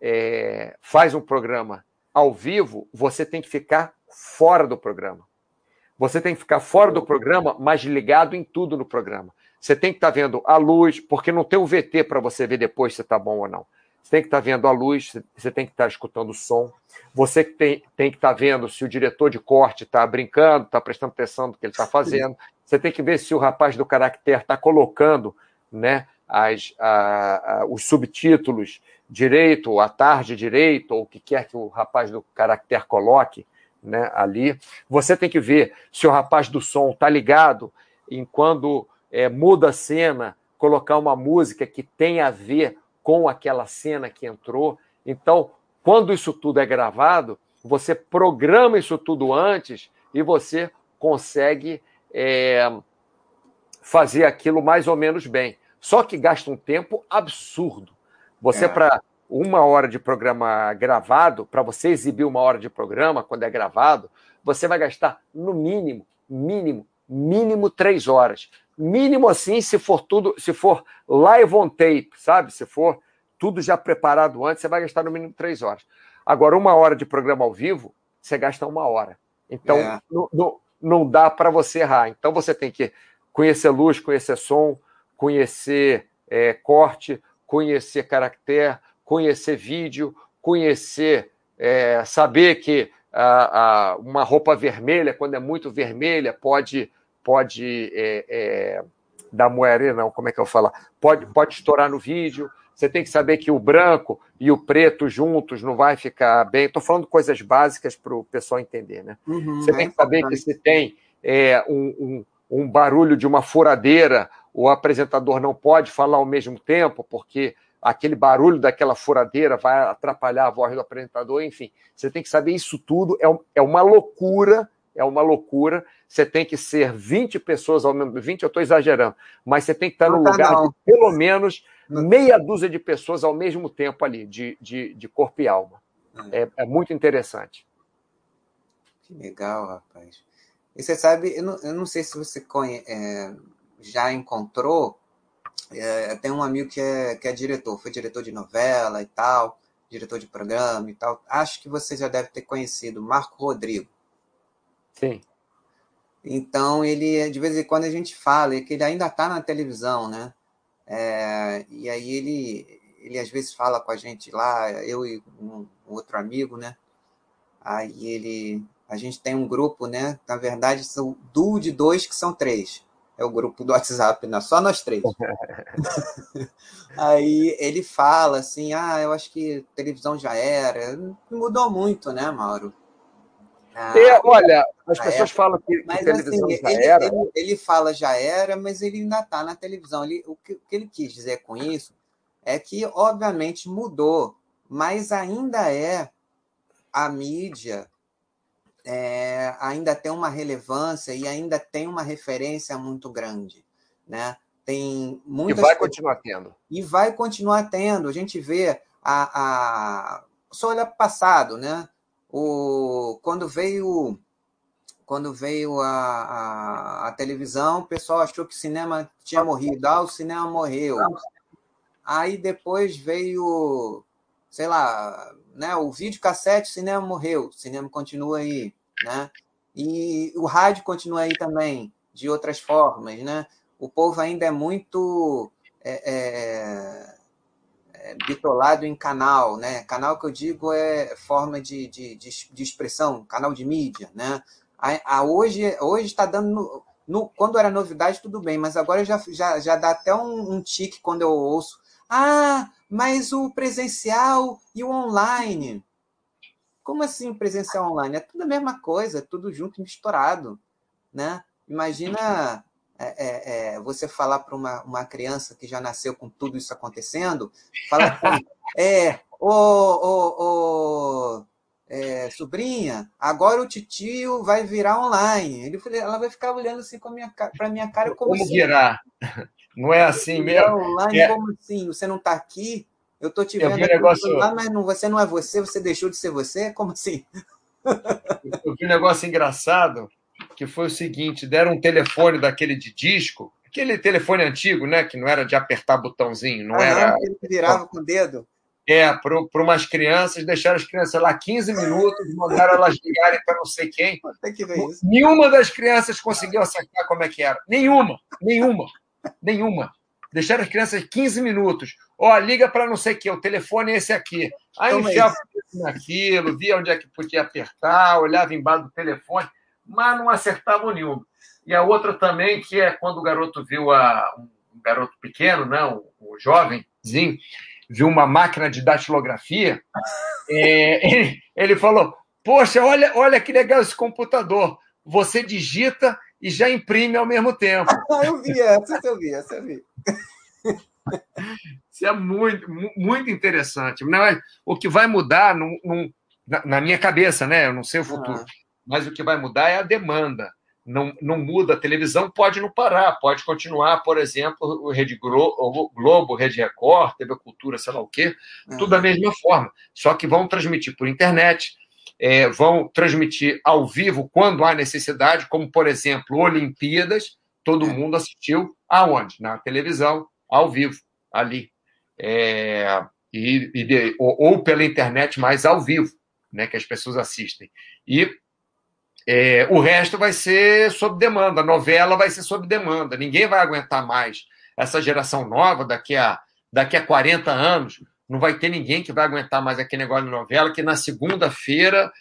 é, faz um programa ao vivo, você tem que ficar fora do programa. Você tem que ficar fora do programa, mas ligado em tudo no programa. Você tem que estar tá vendo a luz, porque não tem o VT para você ver depois se está bom ou não. Você tem que estar tá vendo a luz, você tem que estar tá escutando o som. Você tem, tem que estar vendo se o diretor de corte está brincando, está prestando atenção no que ele está fazendo. Você tem que ver se o rapaz do caractere está colocando né, as, a, a, os subtítulos direito, a tarde direito, ou o que quer que o rapaz do caractere coloque né, ali. Você tem que ver se o rapaz do som está ligado em quando é, muda a cena, colocar uma música que tem a ver com aquela cena que entrou. Então, quando isso tudo é gravado, você programa isso tudo antes e você consegue é, fazer aquilo mais ou menos bem. Só que gasta um tempo absurdo. Você, é. para uma hora de programa gravado, para você exibir uma hora de programa quando é gravado, você vai gastar no mínimo, mínimo, mínimo três horas. Mínimo assim, se for tudo, se for live on tape, sabe? Se for tudo já preparado antes, você vai gastar no mínimo três horas. Agora, uma hora de programa ao vivo, você gasta uma hora. Então, é. não, não, não dá para você errar. Então, você tem que conhecer luz, conhecer som, conhecer é, corte, conhecer caractere, conhecer vídeo, conhecer, é, saber que a, a, uma roupa vermelha, quando é muito vermelha, pode pode é, é, dar moerê, não, como é que eu falo? Pode, pode estourar no vídeo. Você tem que saber que o branco e o preto juntos não vai ficar bem. Estou falando coisas básicas para o pessoal entender, né? Uhum, você tem que saber que se tem é, um, um, um barulho de uma furadeira, o apresentador não pode falar ao mesmo tempo, porque aquele barulho daquela furadeira vai atrapalhar a voz do apresentador, enfim. Você tem que saber isso tudo, é, é uma loucura, é uma loucura. Você tem que ser 20 pessoas ao mesmo 20 eu estou exagerando, mas você tem que estar no tá lugar de pelo menos meia dúzia de pessoas ao mesmo tempo ali, de, de, de corpo e alma. É, é muito interessante. Que legal, rapaz. E você sabe, eu não, eu não sei se você conhe, é, já encontrou é, tem um amigo que é, que é diretor, foi diretor de novela e tal, diretor de programa e tal. Acho que você já deve ter conhecido, Marco Rodrigo. Sim. Então, ele, de vez em quando a gente fala, é que ele ainda está na televisão, né? É, e aí ele, ele às vezes fala com a gente lá, eu e um outro amigo, né? Aí ele, a gente tem um grupo, né? Na verdade, são duo de dois que são três é o grupo do WhatsApp, né? só nós três. Aí ele fala assim: ah, eu acho que televisão já era. Mudou muito, né, Mauro? Ah, é, olha, as pessoas falam que, mas, que televisão assim, já ele, era. Ele, ele, fala já era, mas ele ainda está na televisão. Ele, o, que, o que ele quis dizer com isso é que, obviamente, mudou, mas ainda é a mídia é, ainda tem uma relevância e ainda tem uma referência muito grande, né? Tem muitas e vai continuar tendo. E vai continuar tendo. A gente vê a, a... só olha para o passado, né? O quando veio quando veio a, a, a, televisão, o pessoal achou que o cinema tinha morrido. Ah, o cinema morreu. Aí depois veio, sei lá, né, o vídeo cassete, o cinema morreu, o cinema continua aí, né? E o rádio continua aí também, de outras formas, né? O povo ainda é muito é, é, é, bitolado em canal, né? Canal que eu digo é forma de, de, de, expressão, canal de mídia, né? A, a hoje hoje está dando no, no, quando era novidade tudo bem, mas agora já, já, já dá até um, um tique quando eu ouço. Ah, mas o presencial e o online. Como assim presencial online? É tudo a mesma coisa, é tudo junto e misturado. Né? Imagina é, é, é, você falar para uma, uma criança que já nasceu com tudo isso acontecendo, fala assim, é, ô, ô, ô, é, sobrinha, agora o titio vai virar online. Ele, ela vai ficar olhando assim para minha, minha cara como, como assim, virar? Não é assim mesmo? Online, é. como assim? Você não está aqui? Eu estou te vendo aqui negócio... lá, mas não, você não é você, você deixou de ser você? Como assim? Eu vi um negócio engraçado, que foi o seguinte, deram um telefone daquele de disco, aquele telefone antigo, né, que não era de apertar botãozinho, não ah, era... Ele virava com o dedo? É, para umas crianças, deixaram as crianças lá 15 minutos, mandaram elas ligarem para não sei quem. Tem que ver isso. Nenhuma das crianças conseguiu acertar como é que era. Nenhuma, nenhuma, nenhuma. Deixaram as crianças 15 minutos. Ó, oh, liga para não sei o que, o telefone é esse aqui. Aí Toma enfiava naquilo, via onde é que podia apertar, olhava embaixo do telefone, mas não acertavam nenhum. E a outra também, que é quando o garoto viu a, um garoto pequeno, né, um, um jovenzinho, viu uma máquina de datilografia, [LAUGHS] é, ele, ele falou: Poxa, olha, olha que legal esse computador. Você digita e já imprime ao mesmo tempo. [LAUGHS] eu vi essa, eu vi essa, eu vi. Isso é muito, muito interessante. Não é, o que vai mudar num, num, na, na, minha cabeça, né? Eu não sei o futuro, mas o que vai mudar é a demanda. Não, não muda. A televisão pode não parar, pode continuar, por exemplo, o Rede Globo, Globo Rede Record, TV Cultura, sei lá o quê, tudo da mesma forma. Só que vão transmitir por internet, é, vão transmitir ao vivo quando há necessidade, como, por exemplo, Olimpíadas, todo é. mundo assistiu aonde? Na televisão, ao vivo, ali. É, e, e de, ou, ou, pela internet, mas ao vivo, né, que as pessoas assistem. E é, o resto vai ser sob demanda, a novela vai ser sob demanda, ninguém vai aguentar mais. Essa geração nova, daqui a, daqui a 40 anos, não vai ter ninguém que vai aguentar mais aquele negócio de novela, que na segunda-feira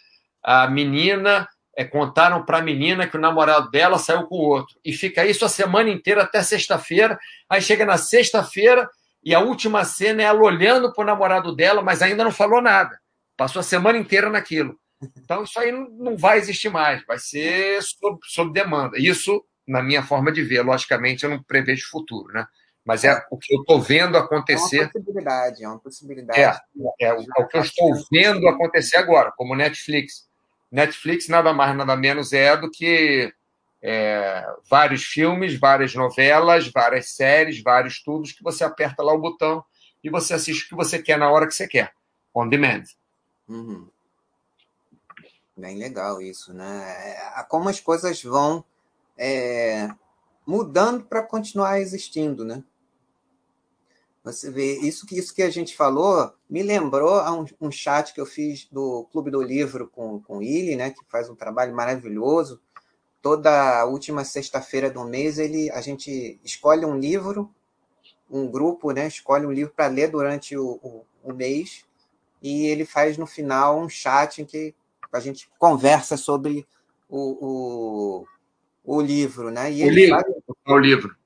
a menina é, contaram para a menina que o namorado dela saiu com o outro. E fica isso a semana inteira até sexta-feira. Aí chega na sexta-feira e a última cena é ela olhando para o namorado dela, mas ainda não falou nada. Passou a semana inteira naquilo. Então isso aí não vai existir mais, vai ser sob, sob demanda. Isso, na minha forma de ver, logicamente, eu não prevejo futuro, né? Mas é o que eu estou vendo acontecer. É uma possibilidade, é uma possibilidade. É, é, o, é o que eu estou vendo acontecer agora, como Netflix. Netflix nada mais, nada menos é do que é, vários filmes, várias novelas, várias séries, vários tubos que você aperta lá o botão e você assiste o que você quer na hora que você quer, on demand. Uhum. Bem legal isso, né? É, como as coisas vão é, mudando para continuar existindo, né? Você vê, isso que, isso que a gente falou me lembrou a um, um chat que eu fiz do Clube do Livro com, com ele, né, que faz um trabalho maravilhoso. Toda última sexta-feira do mês ele, a gente escolhe um livro, um grupo né, escolhe um livro para ler durante o, o, o mês e ele faz no final um chat em que a gente conversa sobre o, o, o livro. Né? E o livro. Faz, o livro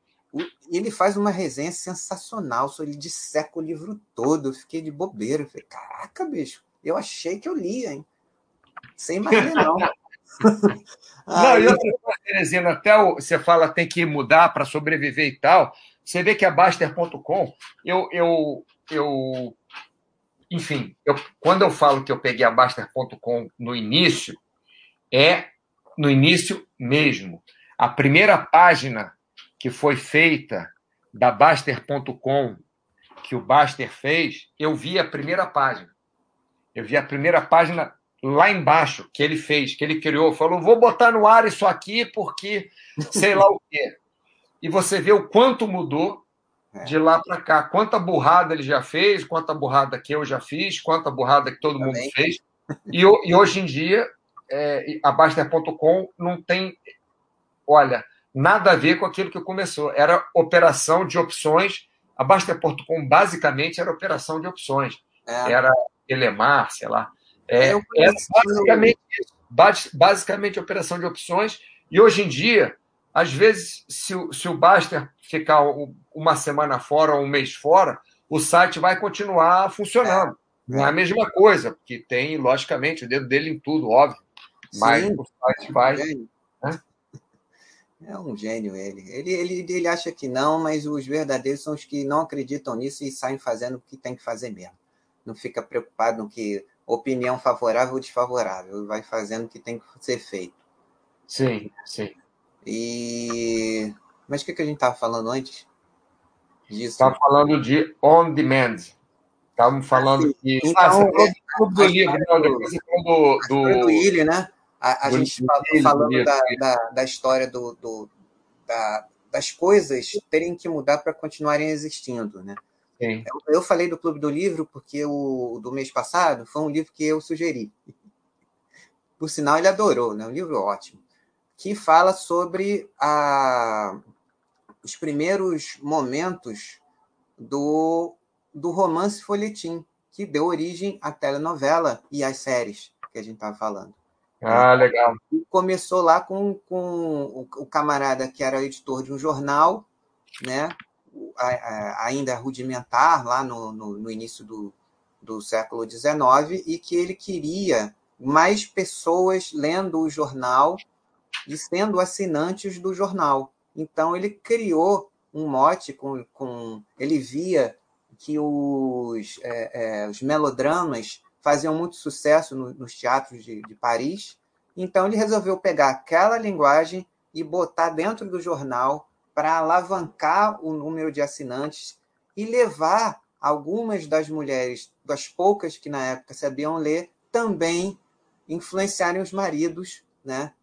ele faz uma resenha sensacional, só ele disseca o livro todo. Eu fiquei de bobeira. Eu falei, caraca, bicho, eu achei que eu lia, hein? Sem mais não. [LAUGHS] não, e outra coisa, Teresina, até o, você fala tem que mudar para sobreviver e tal. Você vê que a Baster.com, eu, eu, eu, enfim, eu, quando eu falo que eu peguei a Baster.com no início, é no início mesmo. A primeira página que foi feita da Baster.com, que o Baster fez, eu vi a primeira página. Eu vi a primeira página lá embaixo que ele fez, que ele criou. Falou: vou botar no ar isso aqui porque sei lá o quê. E você vê o quanto mudou é. de lá para cá. Quanta burrada ele já fez, quanta burrada que eu já fiz, quanta burrada que todo Também. mundo fez. E, e hoje em dia é, a Baster.com não tem, olha, nada a ver com aquilo que começou. Era operação de opções. A Baster.com basicamente era operação de opções. É. Era Telemar, sei lá. É, era basicamente isso. Basicamente operação de opções. E hoje em dia, às vezes, se o, se o Baster ficar uma semana fora ou um mês fora, o site vai continuar funcionando. É. Não é a mesma coisa, porque tem, logicamente, o dedo dele em tudo, óbvio. Mas Sim, o site vai. Né? É um gênio ele. ele. Ele ele acha que não, mas os verdadeiros são os que não acreditam nisso e saem fazendo o que tem que fazer mesmo. Não fica preocupado no que opinião favorável ou desfavorável, vai fazendo o que tem que ser feito. Sim, sim. E mas o que, que a gente estava falando antes? Estava falando de on demand. Estávamos falando ah, que. Então, ah, é, do livro, não, depois do. do... do Willi, né? A, a gente do falando do da, da, da, história do, do da, das coisas terem que mudar para continuarem existindo, né? Eu, eu, falei do Clube do Livro porque o do mês passado foi um livro que eu sugeri. Por sinal, ele adorou, né? Um livro ótimo. Que fala sobre a, os primeiros momentos do do romance folhetim, que deu origem à telenovela e às séries que a gente estava falando. Ah, legal. E começou lá com, com o, camarada que era editor de um jornal, né? ainda rudimentar, lá no, no, no início do, do século XIX, e que ele queria mais pessoas lendo o jornal e sendo assinantes do jornal. Então, ele criou um mote com. com ele via que os, é, é, os melodramas faziam muito sucesso no, nos teatros de, de Paris. Então ele resolveu pegar aquela linguagem e botar dentro do jornal para alavancar o número de assinantes e levar algumas das mulheres, das poucas que na época sabiam ler, também influenciarem os maridos né,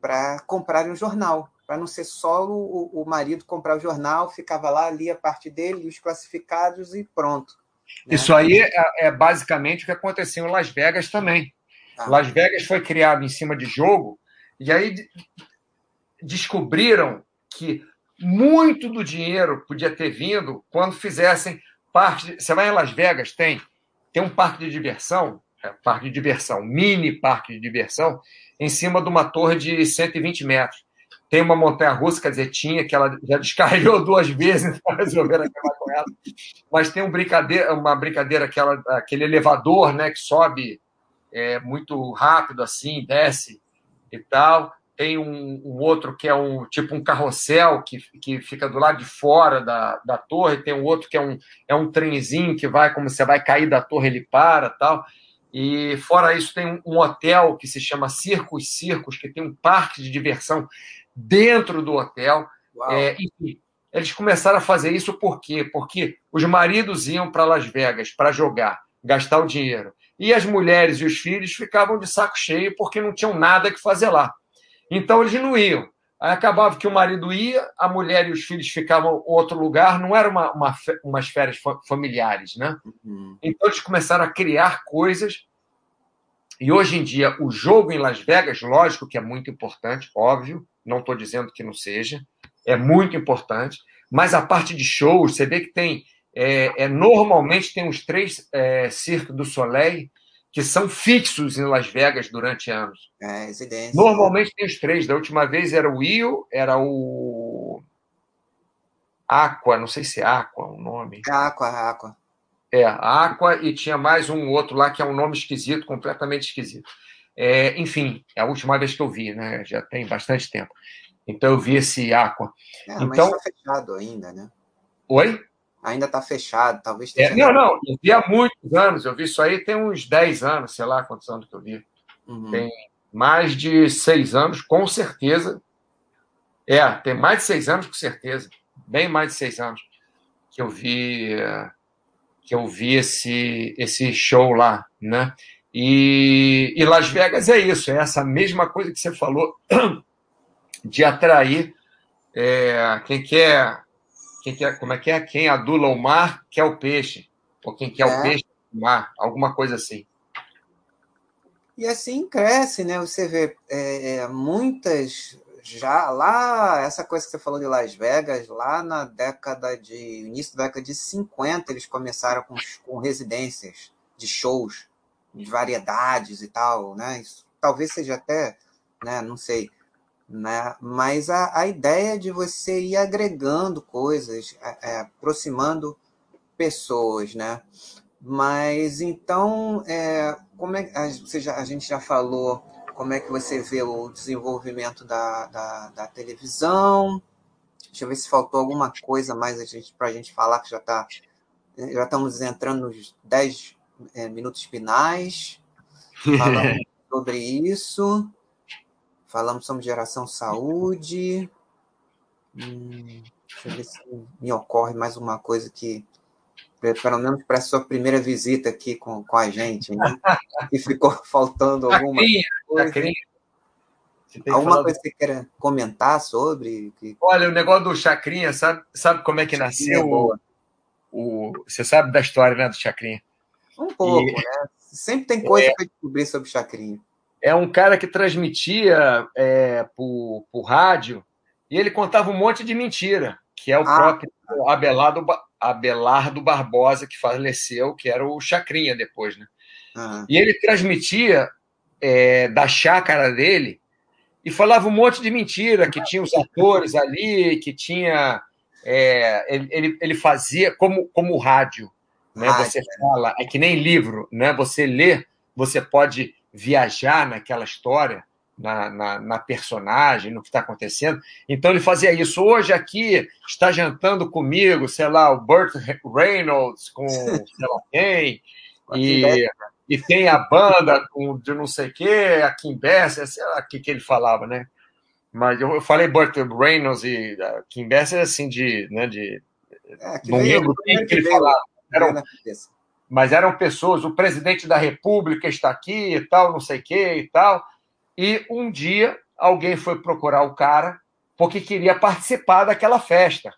para comprarem o jornal para não ser só o, o marido comprar o jornal, ficava lá, lia a parte dele, os classificados e pronto. Né? Isso aí é, é, basicamente o que aconteceu em Las Vegas também. Ah. Las Vegas foi criado em cima de jogo, e aí descobriram que muito do dinheiro podia ter vindo quando fizessem parte. Você vai em Las Vegas, tem, tem um parque de diversão, é, parque de diversão, mini parque de diversão, em cima de uma torre de 120 metros. Tem uma montanha russa, quer dizer, tinha, que ela já [LAUGHS] descarregou duas vezes, então resolveram acabar com ela. Mas tem um brincadeira, uma brincadeira, aquela, aquele elevador né, que sobe é, muito rápido assim, desce e tal. Tem um, um, outro que é um tipo um carrossel que, que fica do lado de fora da, da torre, tem um outro que é um, é um trenzinho que vai, como você vai cair da torre, ele para tal. E fora isso, tem um hotel que se chama Circos Circos, que tem um parque de diversão dentro do hotel. É, enfim, eles começaram a fazer isso por quê? Porque os maridos iam para Las Vegas para jogar, gastar o dinheiro. E as mulheres e os filhos ficavam de saco cheio porque não tinham nada que fazer lá. Então eles não iam. Aí acabava que o marido ia, a mulher e os filhos ficavam em outro lugar, não eram uma, uma, umas férias familiares, né? Uhum. Então eles começaram a criar coisas. E hoje em dia, o jogo em Las Vegas, lógico que é muito importante, óbvio, não estou dizendo que não seja, é muito importante, mas a parte de shows, você vê que tem, é, é normalmente tem os três é, Cirque do Soleil que são fixos em Las Vegas durante anos. É, residência. Normalmente tem os três, da última vez era o Will, era o Aqua, não sei se é Aqua o nome. Aqua, Aqua. É, Aqua, e tinha mais um outro lá que é um nome esquisito, completamente esquisito. É, enfim, é a última vez que eu vi, né? Já tem bastante tempo. Então eu vi esse Aqua. É, então, mas está fechado ainda, né? Oi? Ainda está fechado, talvez é, Não, não, eu vi há muitos anos. Eu vi isso aí tem uns 10 anos, sei lá quantos anos que eu vi. Uhum. Tem mais de seis anos, com certeza. É, tem mais de seis anos, com certeza. Bem mais de seis anos que eu vi que eu vi esse, esse show lá, né? E, e Las Vegas é isso, é essa mesma coisa que você falou [CLEARS THROAT] de atrair é, quem quer, quem quer, como é que é? Quem adula o mar quer o peixe, ou quem quer é. o peixe o mar, alguma coisa assim. E assim cresce, né? Você vê é, é, muitas já lá, essa coisa que você falou de Las Vegas, lá na década de. início da década de 50, eles começaram com, com residências de shows, de variedades e tal, né? Isso, talvez seja até, né? Não sei. Né? Mas a, a ideia de você ir agregando coisas, é, é, aproximando pessoas, né? Mas então, é, como é, a, você já, a gente já falou como é que você vê o desenvolvimento da, da, da televisão. Deixa eu ver se faltou alguma coisa mais para a gente falar, que já está. Já estamos entrando nos 10 é, minutos finais. Falamos [LAUGHS] sobre isso. Falamos sobre geração saúde. Hum, deixa eu ver se me ocorre mais uma coisa que pelo menos para a sua primeira visita aqui com, com a gente, né? [LAUGHS] E ficou faltando alguma coisa. Alguma coisa que você queira comentar sobre? Que... Olha, o negócio do Chacrinha, sabe, sabe como é que Chacrinha nasceu? É o, o, você sabe da história né, do Chacrinha? Um pouco, e... né? Sempre tem coisa é... para descobrir sobre Chacrinha. É um cara que transmitia é, por, por rádio e ele contava um monte de mentira, que é o ah, próprio Abelardo, Abelardo Barbosa, que faleceu, que era o Chacrinha depois, né? Uhum. E ele transmitia é, da chácara dele e falava um monte de mentira, que tinha os atores ali, que tinha. É, ele, ele fazia como, como rádio. Né? Ah, você é. fala, é que nem livro, né? Você lê, você pode viajar naquela história na, na, na personagem, no que está acontecendo. Então ele fazia isso. Hoje aqui está jantando comigo, sei lá, o Burt Reynolds com [LAUGHS] sei lá quem, e, e tem a banda com, de não sei o quê, a Kim Besser, sei lá o que, que ele falava, né? Mas eu, falei Burt Reynolds e uh, Kim Besser assim de, né, de é, não lembro quem que ele falava. Eram, mas eram pessoas, o presidente da República está aqui e tal, não sei o quê e tal. E um dia alguém foi procurar o cara porque queria participar daquela festa.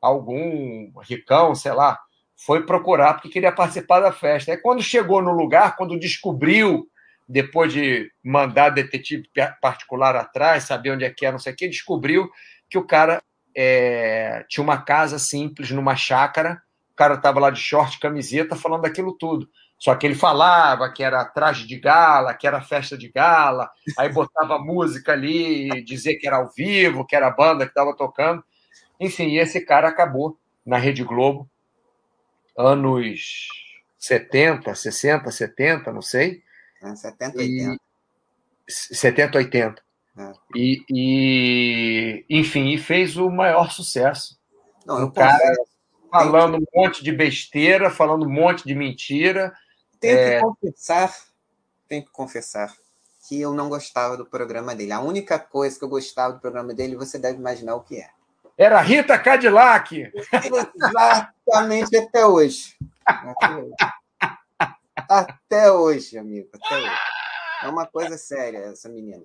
Algum ricão, sei lá, foi procurar porque queria participar da festa. Aí quando chegou no lugar, quando descobriu, depois de mandar detetive particular atrás, saber onde é que era, não sei o que, descobriu que o cara é, tinha uma casa simples numa chácara, cara estava lá de short, camiseta, falando daquilo tudo. Só que ele falava que era traje de gala, que era festa de gala, aí botava [LAUGHS] música ali, dizia que era ao vivo, que era a banda que estava tocando. Enfim, esse cara acabou na Rede Globo, anos 70, 60, 70, não sei. É, 70, 80. E, 70, 80. É. E, e, enfim, e fez o maior sucesso. Não, o cara falando um monte de besteira, falando um monte de mentira, tenho é... que confessar, tenho que confessar que eu não gostava do programa dele. A única coisa que eu gostava do programa dele, você deve imaginar o que é. Era Rita Cadillac. Exatamente até hoje. Até hoje. Até hoje, amigo. Até hoje. É uma coisa séria essa menina.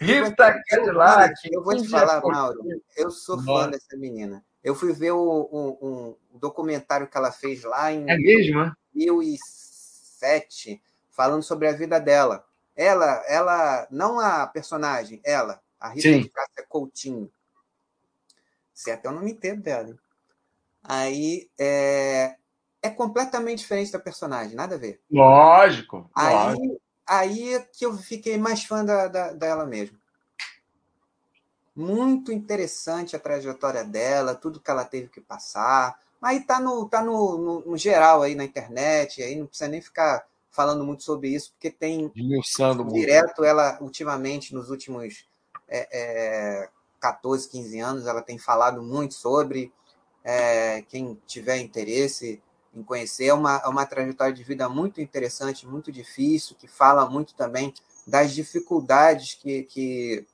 Rita Cadillac. Eu vou te falar, Mauro. Eu sou fã dessa menina. Eu fui ver o, um, um, documentário que ela fez lá em é mesmo? 2007, falando sobre a vida dela. Ela, ela, não a personagem, ela, a Rita Sim. de Cássia Coutinho. Sei até o nome inteiro dela. Hein? Aí é, é completamente diferente da personagem, nada a ver. Lógico. Aí, lógico. aí que eu fiquei mais fã da, da, dela mesmo. Muito interessante a trajetória dela, tudo que ela teve que passar. Aí tá no, tá no, no, no geral aí na internet, aí não precisa nem ficar falando muito sobre isso, porque tem direto ela, ultimamente, nos últimos é, é, 14, 15 anos, ela tem falado muito sobre. É, quem tiver interesse em conhecer, é uma, é uma trajetória de vida muito interessante, muito difícil, que fala muito também das dificuldades que, que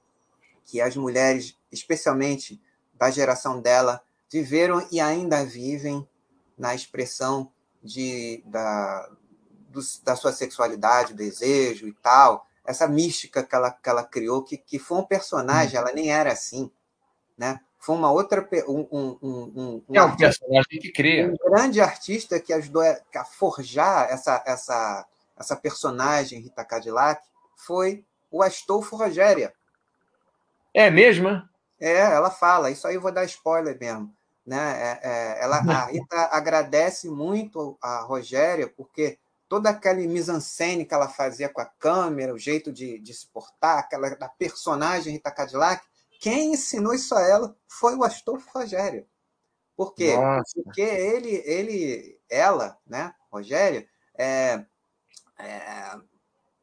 que as mulheres, especialmente da geração dela, viveram e ainda vivem na expressão de, da, do, da sua sexualidade, desejo e tal. Essa mística que ela, que ela criou, que, que foi um personagem, ela nem era assim. Né? Foi uma outra. Um, um, um, um é um personagem que cria. Um grande artista que ajudou a, a forjar essa, essa, essa personagem Rita Cadillac foi o Astolfo Rogéria. É mesmo? É, ela fala, isso aí eu vou dar spoiler mesmo. Né? É, é, ela, a [LAUGHS] Rita agradece muito a Rogéria, porque toda aquela mise-en-scène que ela fazia com a câmera, o jeito de, de se portar, aquela da personagem Rita Cadillac, quem ensinou isso a ela foi o Astolfo Rogério. Por quê? Nossa. Porque ele, ele, ela, né, Rogério, é, é,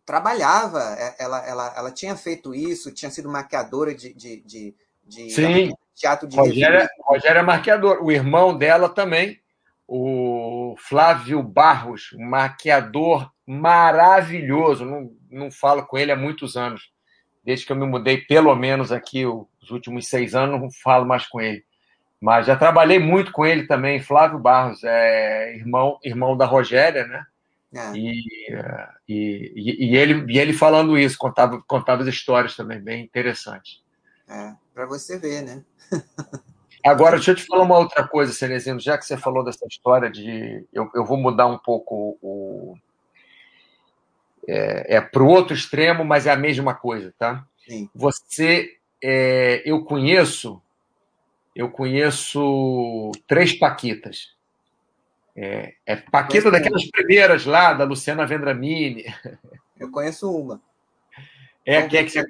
trabalhava, é, ela, ela, ela tinha feito isso, tinha sido maquiadora de, de, de, de Sim. teatro de Rogério, Rogério é maquiador. O irmão dela também, o Flávio Barros, um maquiador maravilhoso. Não, não falo com ele há muitos anos. Desde que eu me mudei, pelo menos aqui, os últimos seis anos, não falo mais com ele. Mas já trabalhei muito com ele também, Flávio Barros, é irmão, irmão da Rogéria, né? É. E, e, e, ele, e ele falando isso, contava, contava as histórias também, bem interessante. É, para você ver, né? [LAUGHS] Agora, deixa eu te falar uma outra coisa, Cenezino, já que você falou dessa história de. Eu, eu vou mudar um pouco o. É, é para o outro extremo, mas é a mesma coisa, tá? Sim. Você. É, eu conheço eu conheço três Paquitas. É, é Paquita daquelas uma. primeiras lá, da Luciana Vendramini. [LAUGHS] Eu conheço uma. É, que é, que você...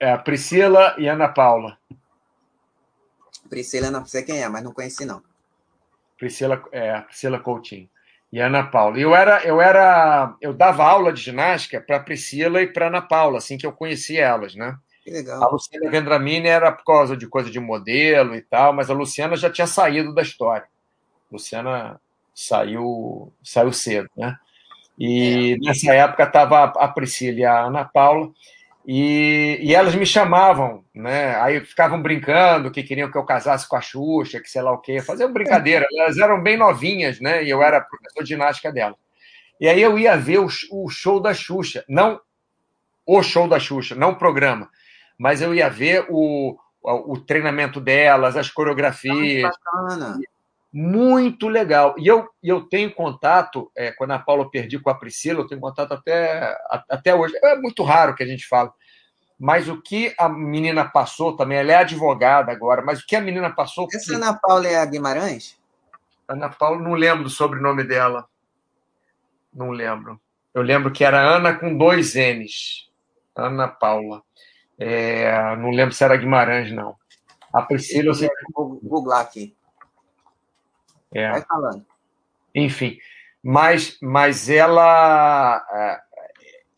é a Priscila e Ana Paula. Priscila, não sei quem é, mas não conheci, não. Priscila, é, Priscila Coutinho. E Ana Paula. Eu era, eu era, eu dava aula de ginástica para Priscila e para Ana Paula, assim que eu conheci elas, né? Que legal. A Luciana Vendramini era por causa de coisa de modelo e tal, mas a Luciana já tinha saído da história. Luciana saiu, saiu cedo, né? E é. nessa época estava a Priscila e a Ana Paula, e, e, elas me chamavam, né? Aí ficavam brincando que queriam que eu casasse com a Xuxa, que sei lá o quê, faziam brincadeira. Elas eram bem novinhas, né? E eu era professor de ginástica dela. E aí eu ia ver o, o show da Xuxa, não o show da Xuxa, não o programa mas eu ia ver o, o, treinamento delas, as coreografias. bacana. Muito legal. E eu, eu tenho contato, é, quando a Paula perdi com a Priscila, eu tenho contato até, até hoje. É muito raro que a gente fala. Mas o que a menina passou também, ela é advogada agora, mas o que a menina passou. Essa que... Ana Paula é a Guimarães? Ana Paula, não lembro do sobrenome dela. Não lembro. Eu lembro que era Ana com dois N's. Ana Paula. É, não lembro se era Guimarães, não. A Priscila, eu sei Vou googlar aqui. É. Vai falando. Enfim, mas, mas ela é,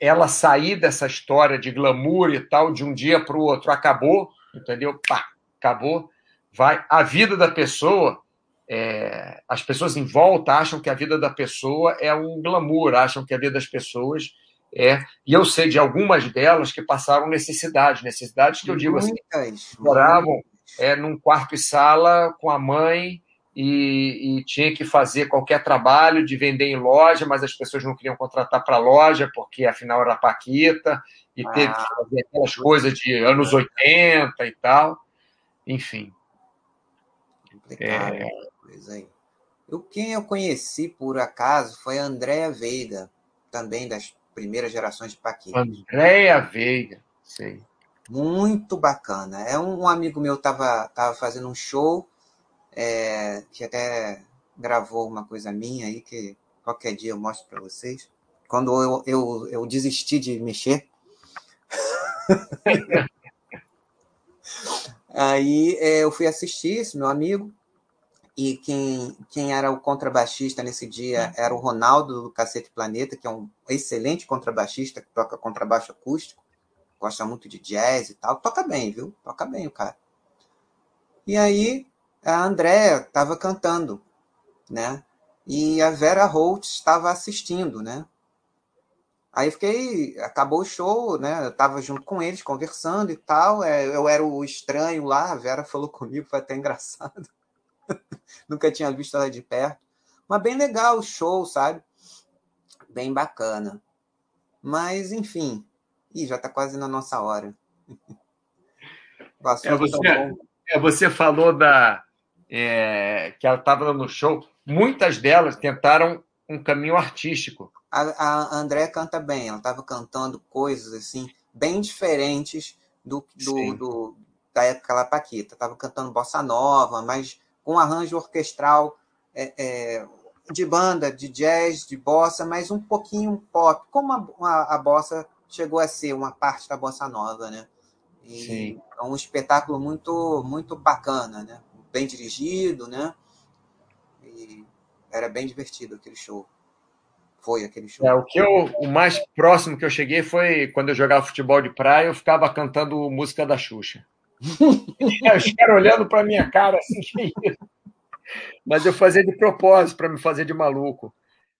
ela sair dessa história de glamour e tal de um dia para o outro acabou, entendeu? Pá, acabou. Vai a vida da pessoa. É, as pessoas em volta acham que a vida da pessoa é um glamour, acham que a vida das pessoas é, e eu sei de algumas delas que passaram necessidade, necessidades que eu digo assim, moravam é, num quarto e sala com a mãe e, e, tinha que fazer qualquer trabalho de vender em loja, mas as pessoas não queriam contratar para loja porque afinal era Paquita e ah, teve que fazer aquelas coisas de anos 80 e tal, enfim. É... Coisa aí. Eu, quem eu conheci por acaso foi a Andréa Veiga, também das primeiras gerações de Paquita. Andréia Veiga, sei. Muito bacana. É um, um amigo meu tava, tava fazendo um show, é, que até gravou uma coisa minha aí, que qualquer dia eu mostro para vocês. Quando eu, eu, eu desisti de mexer. [LAUGHS] aí é, eu fui assistir esse meu amigo, e quem, quem era o contrabaixista nesse dia hum. era o Ronaldo do Cacete Planeta, que é um excelente contrabaixista, que toca contrabaixo acústico, gosta muito de jazz e tal. Toca bem, viu? Toca bem o cara. E aí a Andréa estava cantando, né? E a Vera Holt estava assistindo, né? Aí fiquei, acabou o show, né? Eu estava junto com eles, conversando e tal. É, eu era o estranho lá, a Vera falou [LAUGHS] comigo, foi até engraçado. [LAUGHS] Nunca tinha visto ela de perto. Mas bem legal o show, sabe? Bem bacana. Mas, enfim. Ih, já está quase na nossa hora. [LAUGHS] é, você, é, você falou da é, que ela estava no show. Muitas delas tentaram um caminho artístico. A, a André canta bem, ela estava cantando coisas assim bem diferentes do, do, do da época lá Paquita. Estava cantando bossa nova, mas com arranjo orquestral é, é, de banda, de jazz, de bossa, mas um pouquinho pop, como a, a, a bossa chegou a ser uma parte da bossa nova, né? E Sim. É um espetáculo muito muito bacana, né? Bem dirigido, né? E era bem divertido aquele show. Foi aquele show. É, o que eu, o mais próximo que eu cheguei foi quando eu jogava futebol de praia, eu ficava cantando música da Xuxa. [LAUGHS] Os caras olhando para minha cara assim, que isso? Mas eu fazia de propósito para me fazer de maluco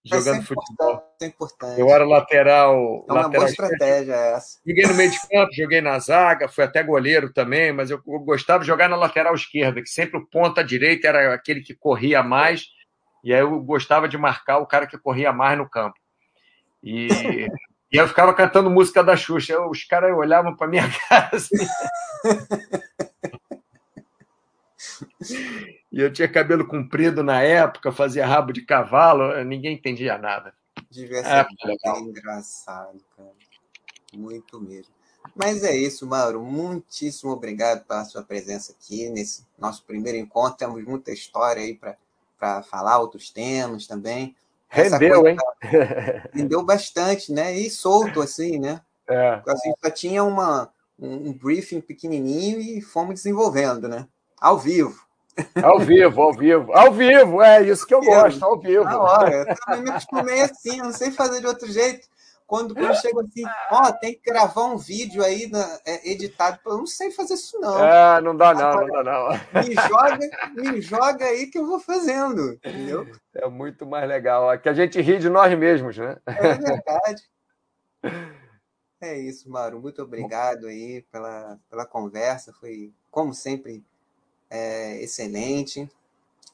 jogando é futebol. É. Eu era lateral. É uma lateral boa estratégia essa. Joguei no meio de campo, joguei na zaga, fui até goleiro também, mas eu gostava de jogar na lateral esquerda, que sempre o ponta direita era aquele que corria mais, e aí eu gostava de marcar o cara que corria mais no campo. E, [LAUGHS] e eu ficava cantando música da Xuxa. Os caras olhavam para minha [LAUGHS] cara assim. [LAUGHS] E eu tinha cabelo comprido na época, fazia rabo de cavalo, ninguém entendia nada. Devia ser é, engraçado, cara. Muito mesmo. Mas é isso, Mauro. Muitíssimo obrigado pela sua presença aqui nesse nosso primeiro encontro. Temos muita história aí para falar, outros temas também. Rendeu, hein? Rendeu bastante, né? E solto, assim, né? É. A gente só tinha uma, um, um briefing pequenininho e fomos desenvolvendo, né? Ao vivo. Ao vivo, ao vivo. Ao vivo, é isso que eu gosto, ao vivo. Na hora. Eu também me acostumei assim, não sei fazer de outro jeito. Quando, quando chego assim, ó, oh, tem que gravar um vídeo aí na, é, editado. Eu não sei fazer isso, não. É, não dá não, Agora, não dá não. Me joga, me joga aí que eu vou fazendo, entendeu? É muito mais legal. É que a gente ri de nós mesmos, né? É verdade. É isso, Mauro. Muito obrigado aí pela, pela conversa. Foi, como sempre, é, excelente.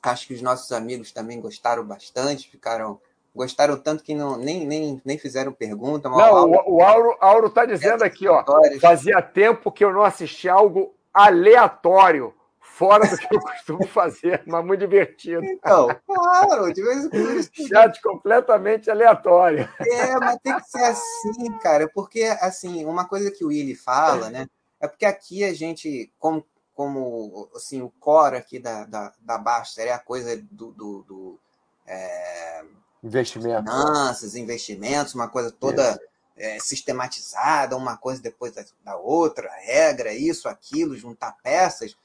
Acho que os nossos amigos também gostaram bastante, ficaram gostaram tanto que não, nem, nem, nem fizeram pergunta. Não, Auro, o, Auro, Auro está dizendo aqui, ó, fazia tempo que eu não assisti algo aleatório, fora do que eu [LAUGHS] costumo fazer, mas muito divertido. Então, claro, de vez em quando. Chat completamente aleatório. É, mas tem que ser assim, cara, porque, assim, uma coisa que o Willi fala, né, é porque aqui a gente, como como assim, o core aqui da, da, da Basta é a coisa do, do, do é, investimento. finanças, investimentos, uma coisa toda é, sistematizada, uma coisa depois da, da, outra, regra, isso, aquilo, juntar peças.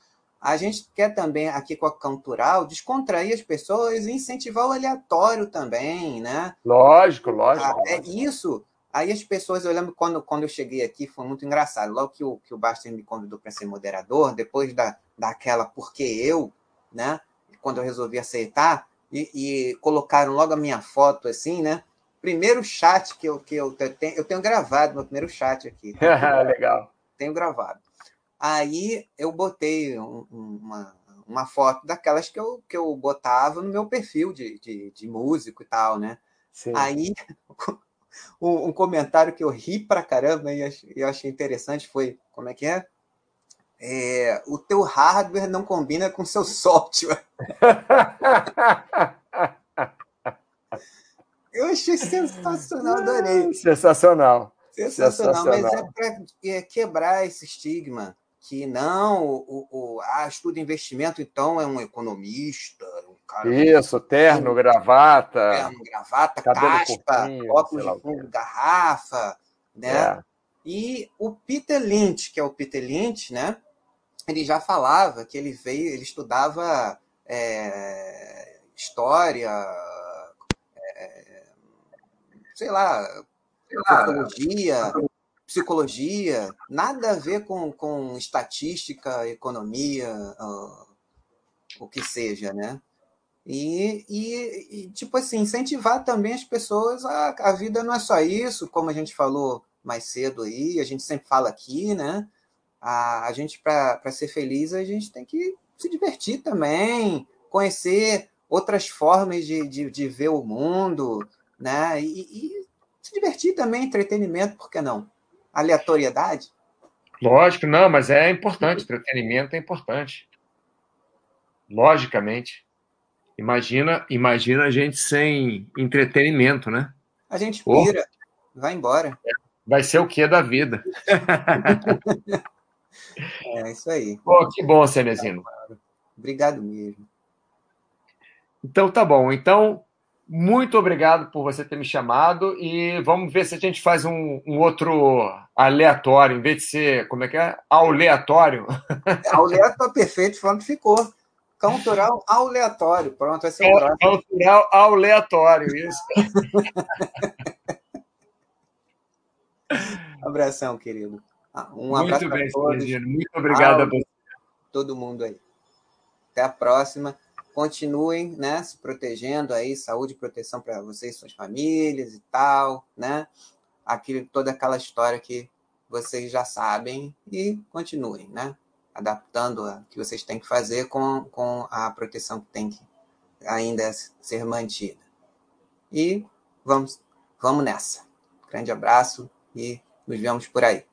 A gente quer também, aqui com a Cultural, descontrair as pessoas e incentivar o aleatório também, né? Lógico, lógico. Ah, é isso Aí as pessoas, eu lembro quando, quando eu cheguei aqui, foi muito engraçado. Logo que o, que o Bastian me convidou para ser moderador, depois da, daquela porque eu, né? Quando eu resolvi aceitar, e, e colocaram logo a minha foto assim, né? Primeiro chat que eu, que eu tenho, eu tenho gravado, meu primeiro chat aqui. [LAUGHS] Legal. Tenho gravado. Aí eu botei um, uma, uma foto daquelas que eu, que eu botava no meu perfil de, de, de músico e tal, né? Sim. Aí um, um, comentário que eu ri pra caramba e eu achei interessante foi, como é que é? é o teu hardware não combina com seu software. [LAUGHS] eu achei sensacional, adorei. Sensacional. Sensacional, sensacional. mas é para é, quebrar esse estigma que não, o, o, ah, estuda investimento, então é um economista, cara. Isso, terno, gravata. Terno, gravata, caspa, óculos de fundo, garrafa, né? É. E o Peter Lynch, que é o Peter Lynch, né? Ele já falava que ele veio, ele estudava é, história, é, sei lá, sociologia, psicologia, nada a ver com, com estatística, economia, uh, o que seja, né? E, e, e, tipo assim, incentivar também as pessoas a, a vida não é só isso, como a gente falou mais cedo aí, a gente sempre fala aqui, né? A, a gente, para ser feliz, a gente tem que se divertir também, conhecer outras formas de, de, de ver o mundo, né? E, e se divertir também, entretenimento, por que não? aleatoriedade? Lógico, não, mas é importante, entretenimento é importante. Logicamente. Imagina, imagina a gente sem entretenimento, né? A gente pira, oh. vai embora. Vai ser o que da vida? [LAUGHS] é isso aí. Pô, que bom, Cenezino. Obrigado mesmo. Então tá bom. Então, muito obrigado por você ter me chamado e vamos ver se a gente faz um, um outro aleatório, em vez de ser, como é que é? Aleatório. Aleatório perfeito, pronto, ficou. Cultural aleatório, pronto, vai ser o próximo. Cultural aleatório, isso. [LAUGHS] Abração, querido. Ah, um Muito abraço bem, todos. Muito obrigado a você. Todo mundo aí. Até a próxima. Continuem, né, se protegendo aí, saúde e proteção para vocês, suas famílias e tal, né? Aquilo, toda aquela história que vocês já sabem e continuem, né? Adaptando o que vocês têm que fazer com, com a proteção que tem que ainda ser mantida. E vamos, vamos nessa. Grande abraço e nos vemos por aí.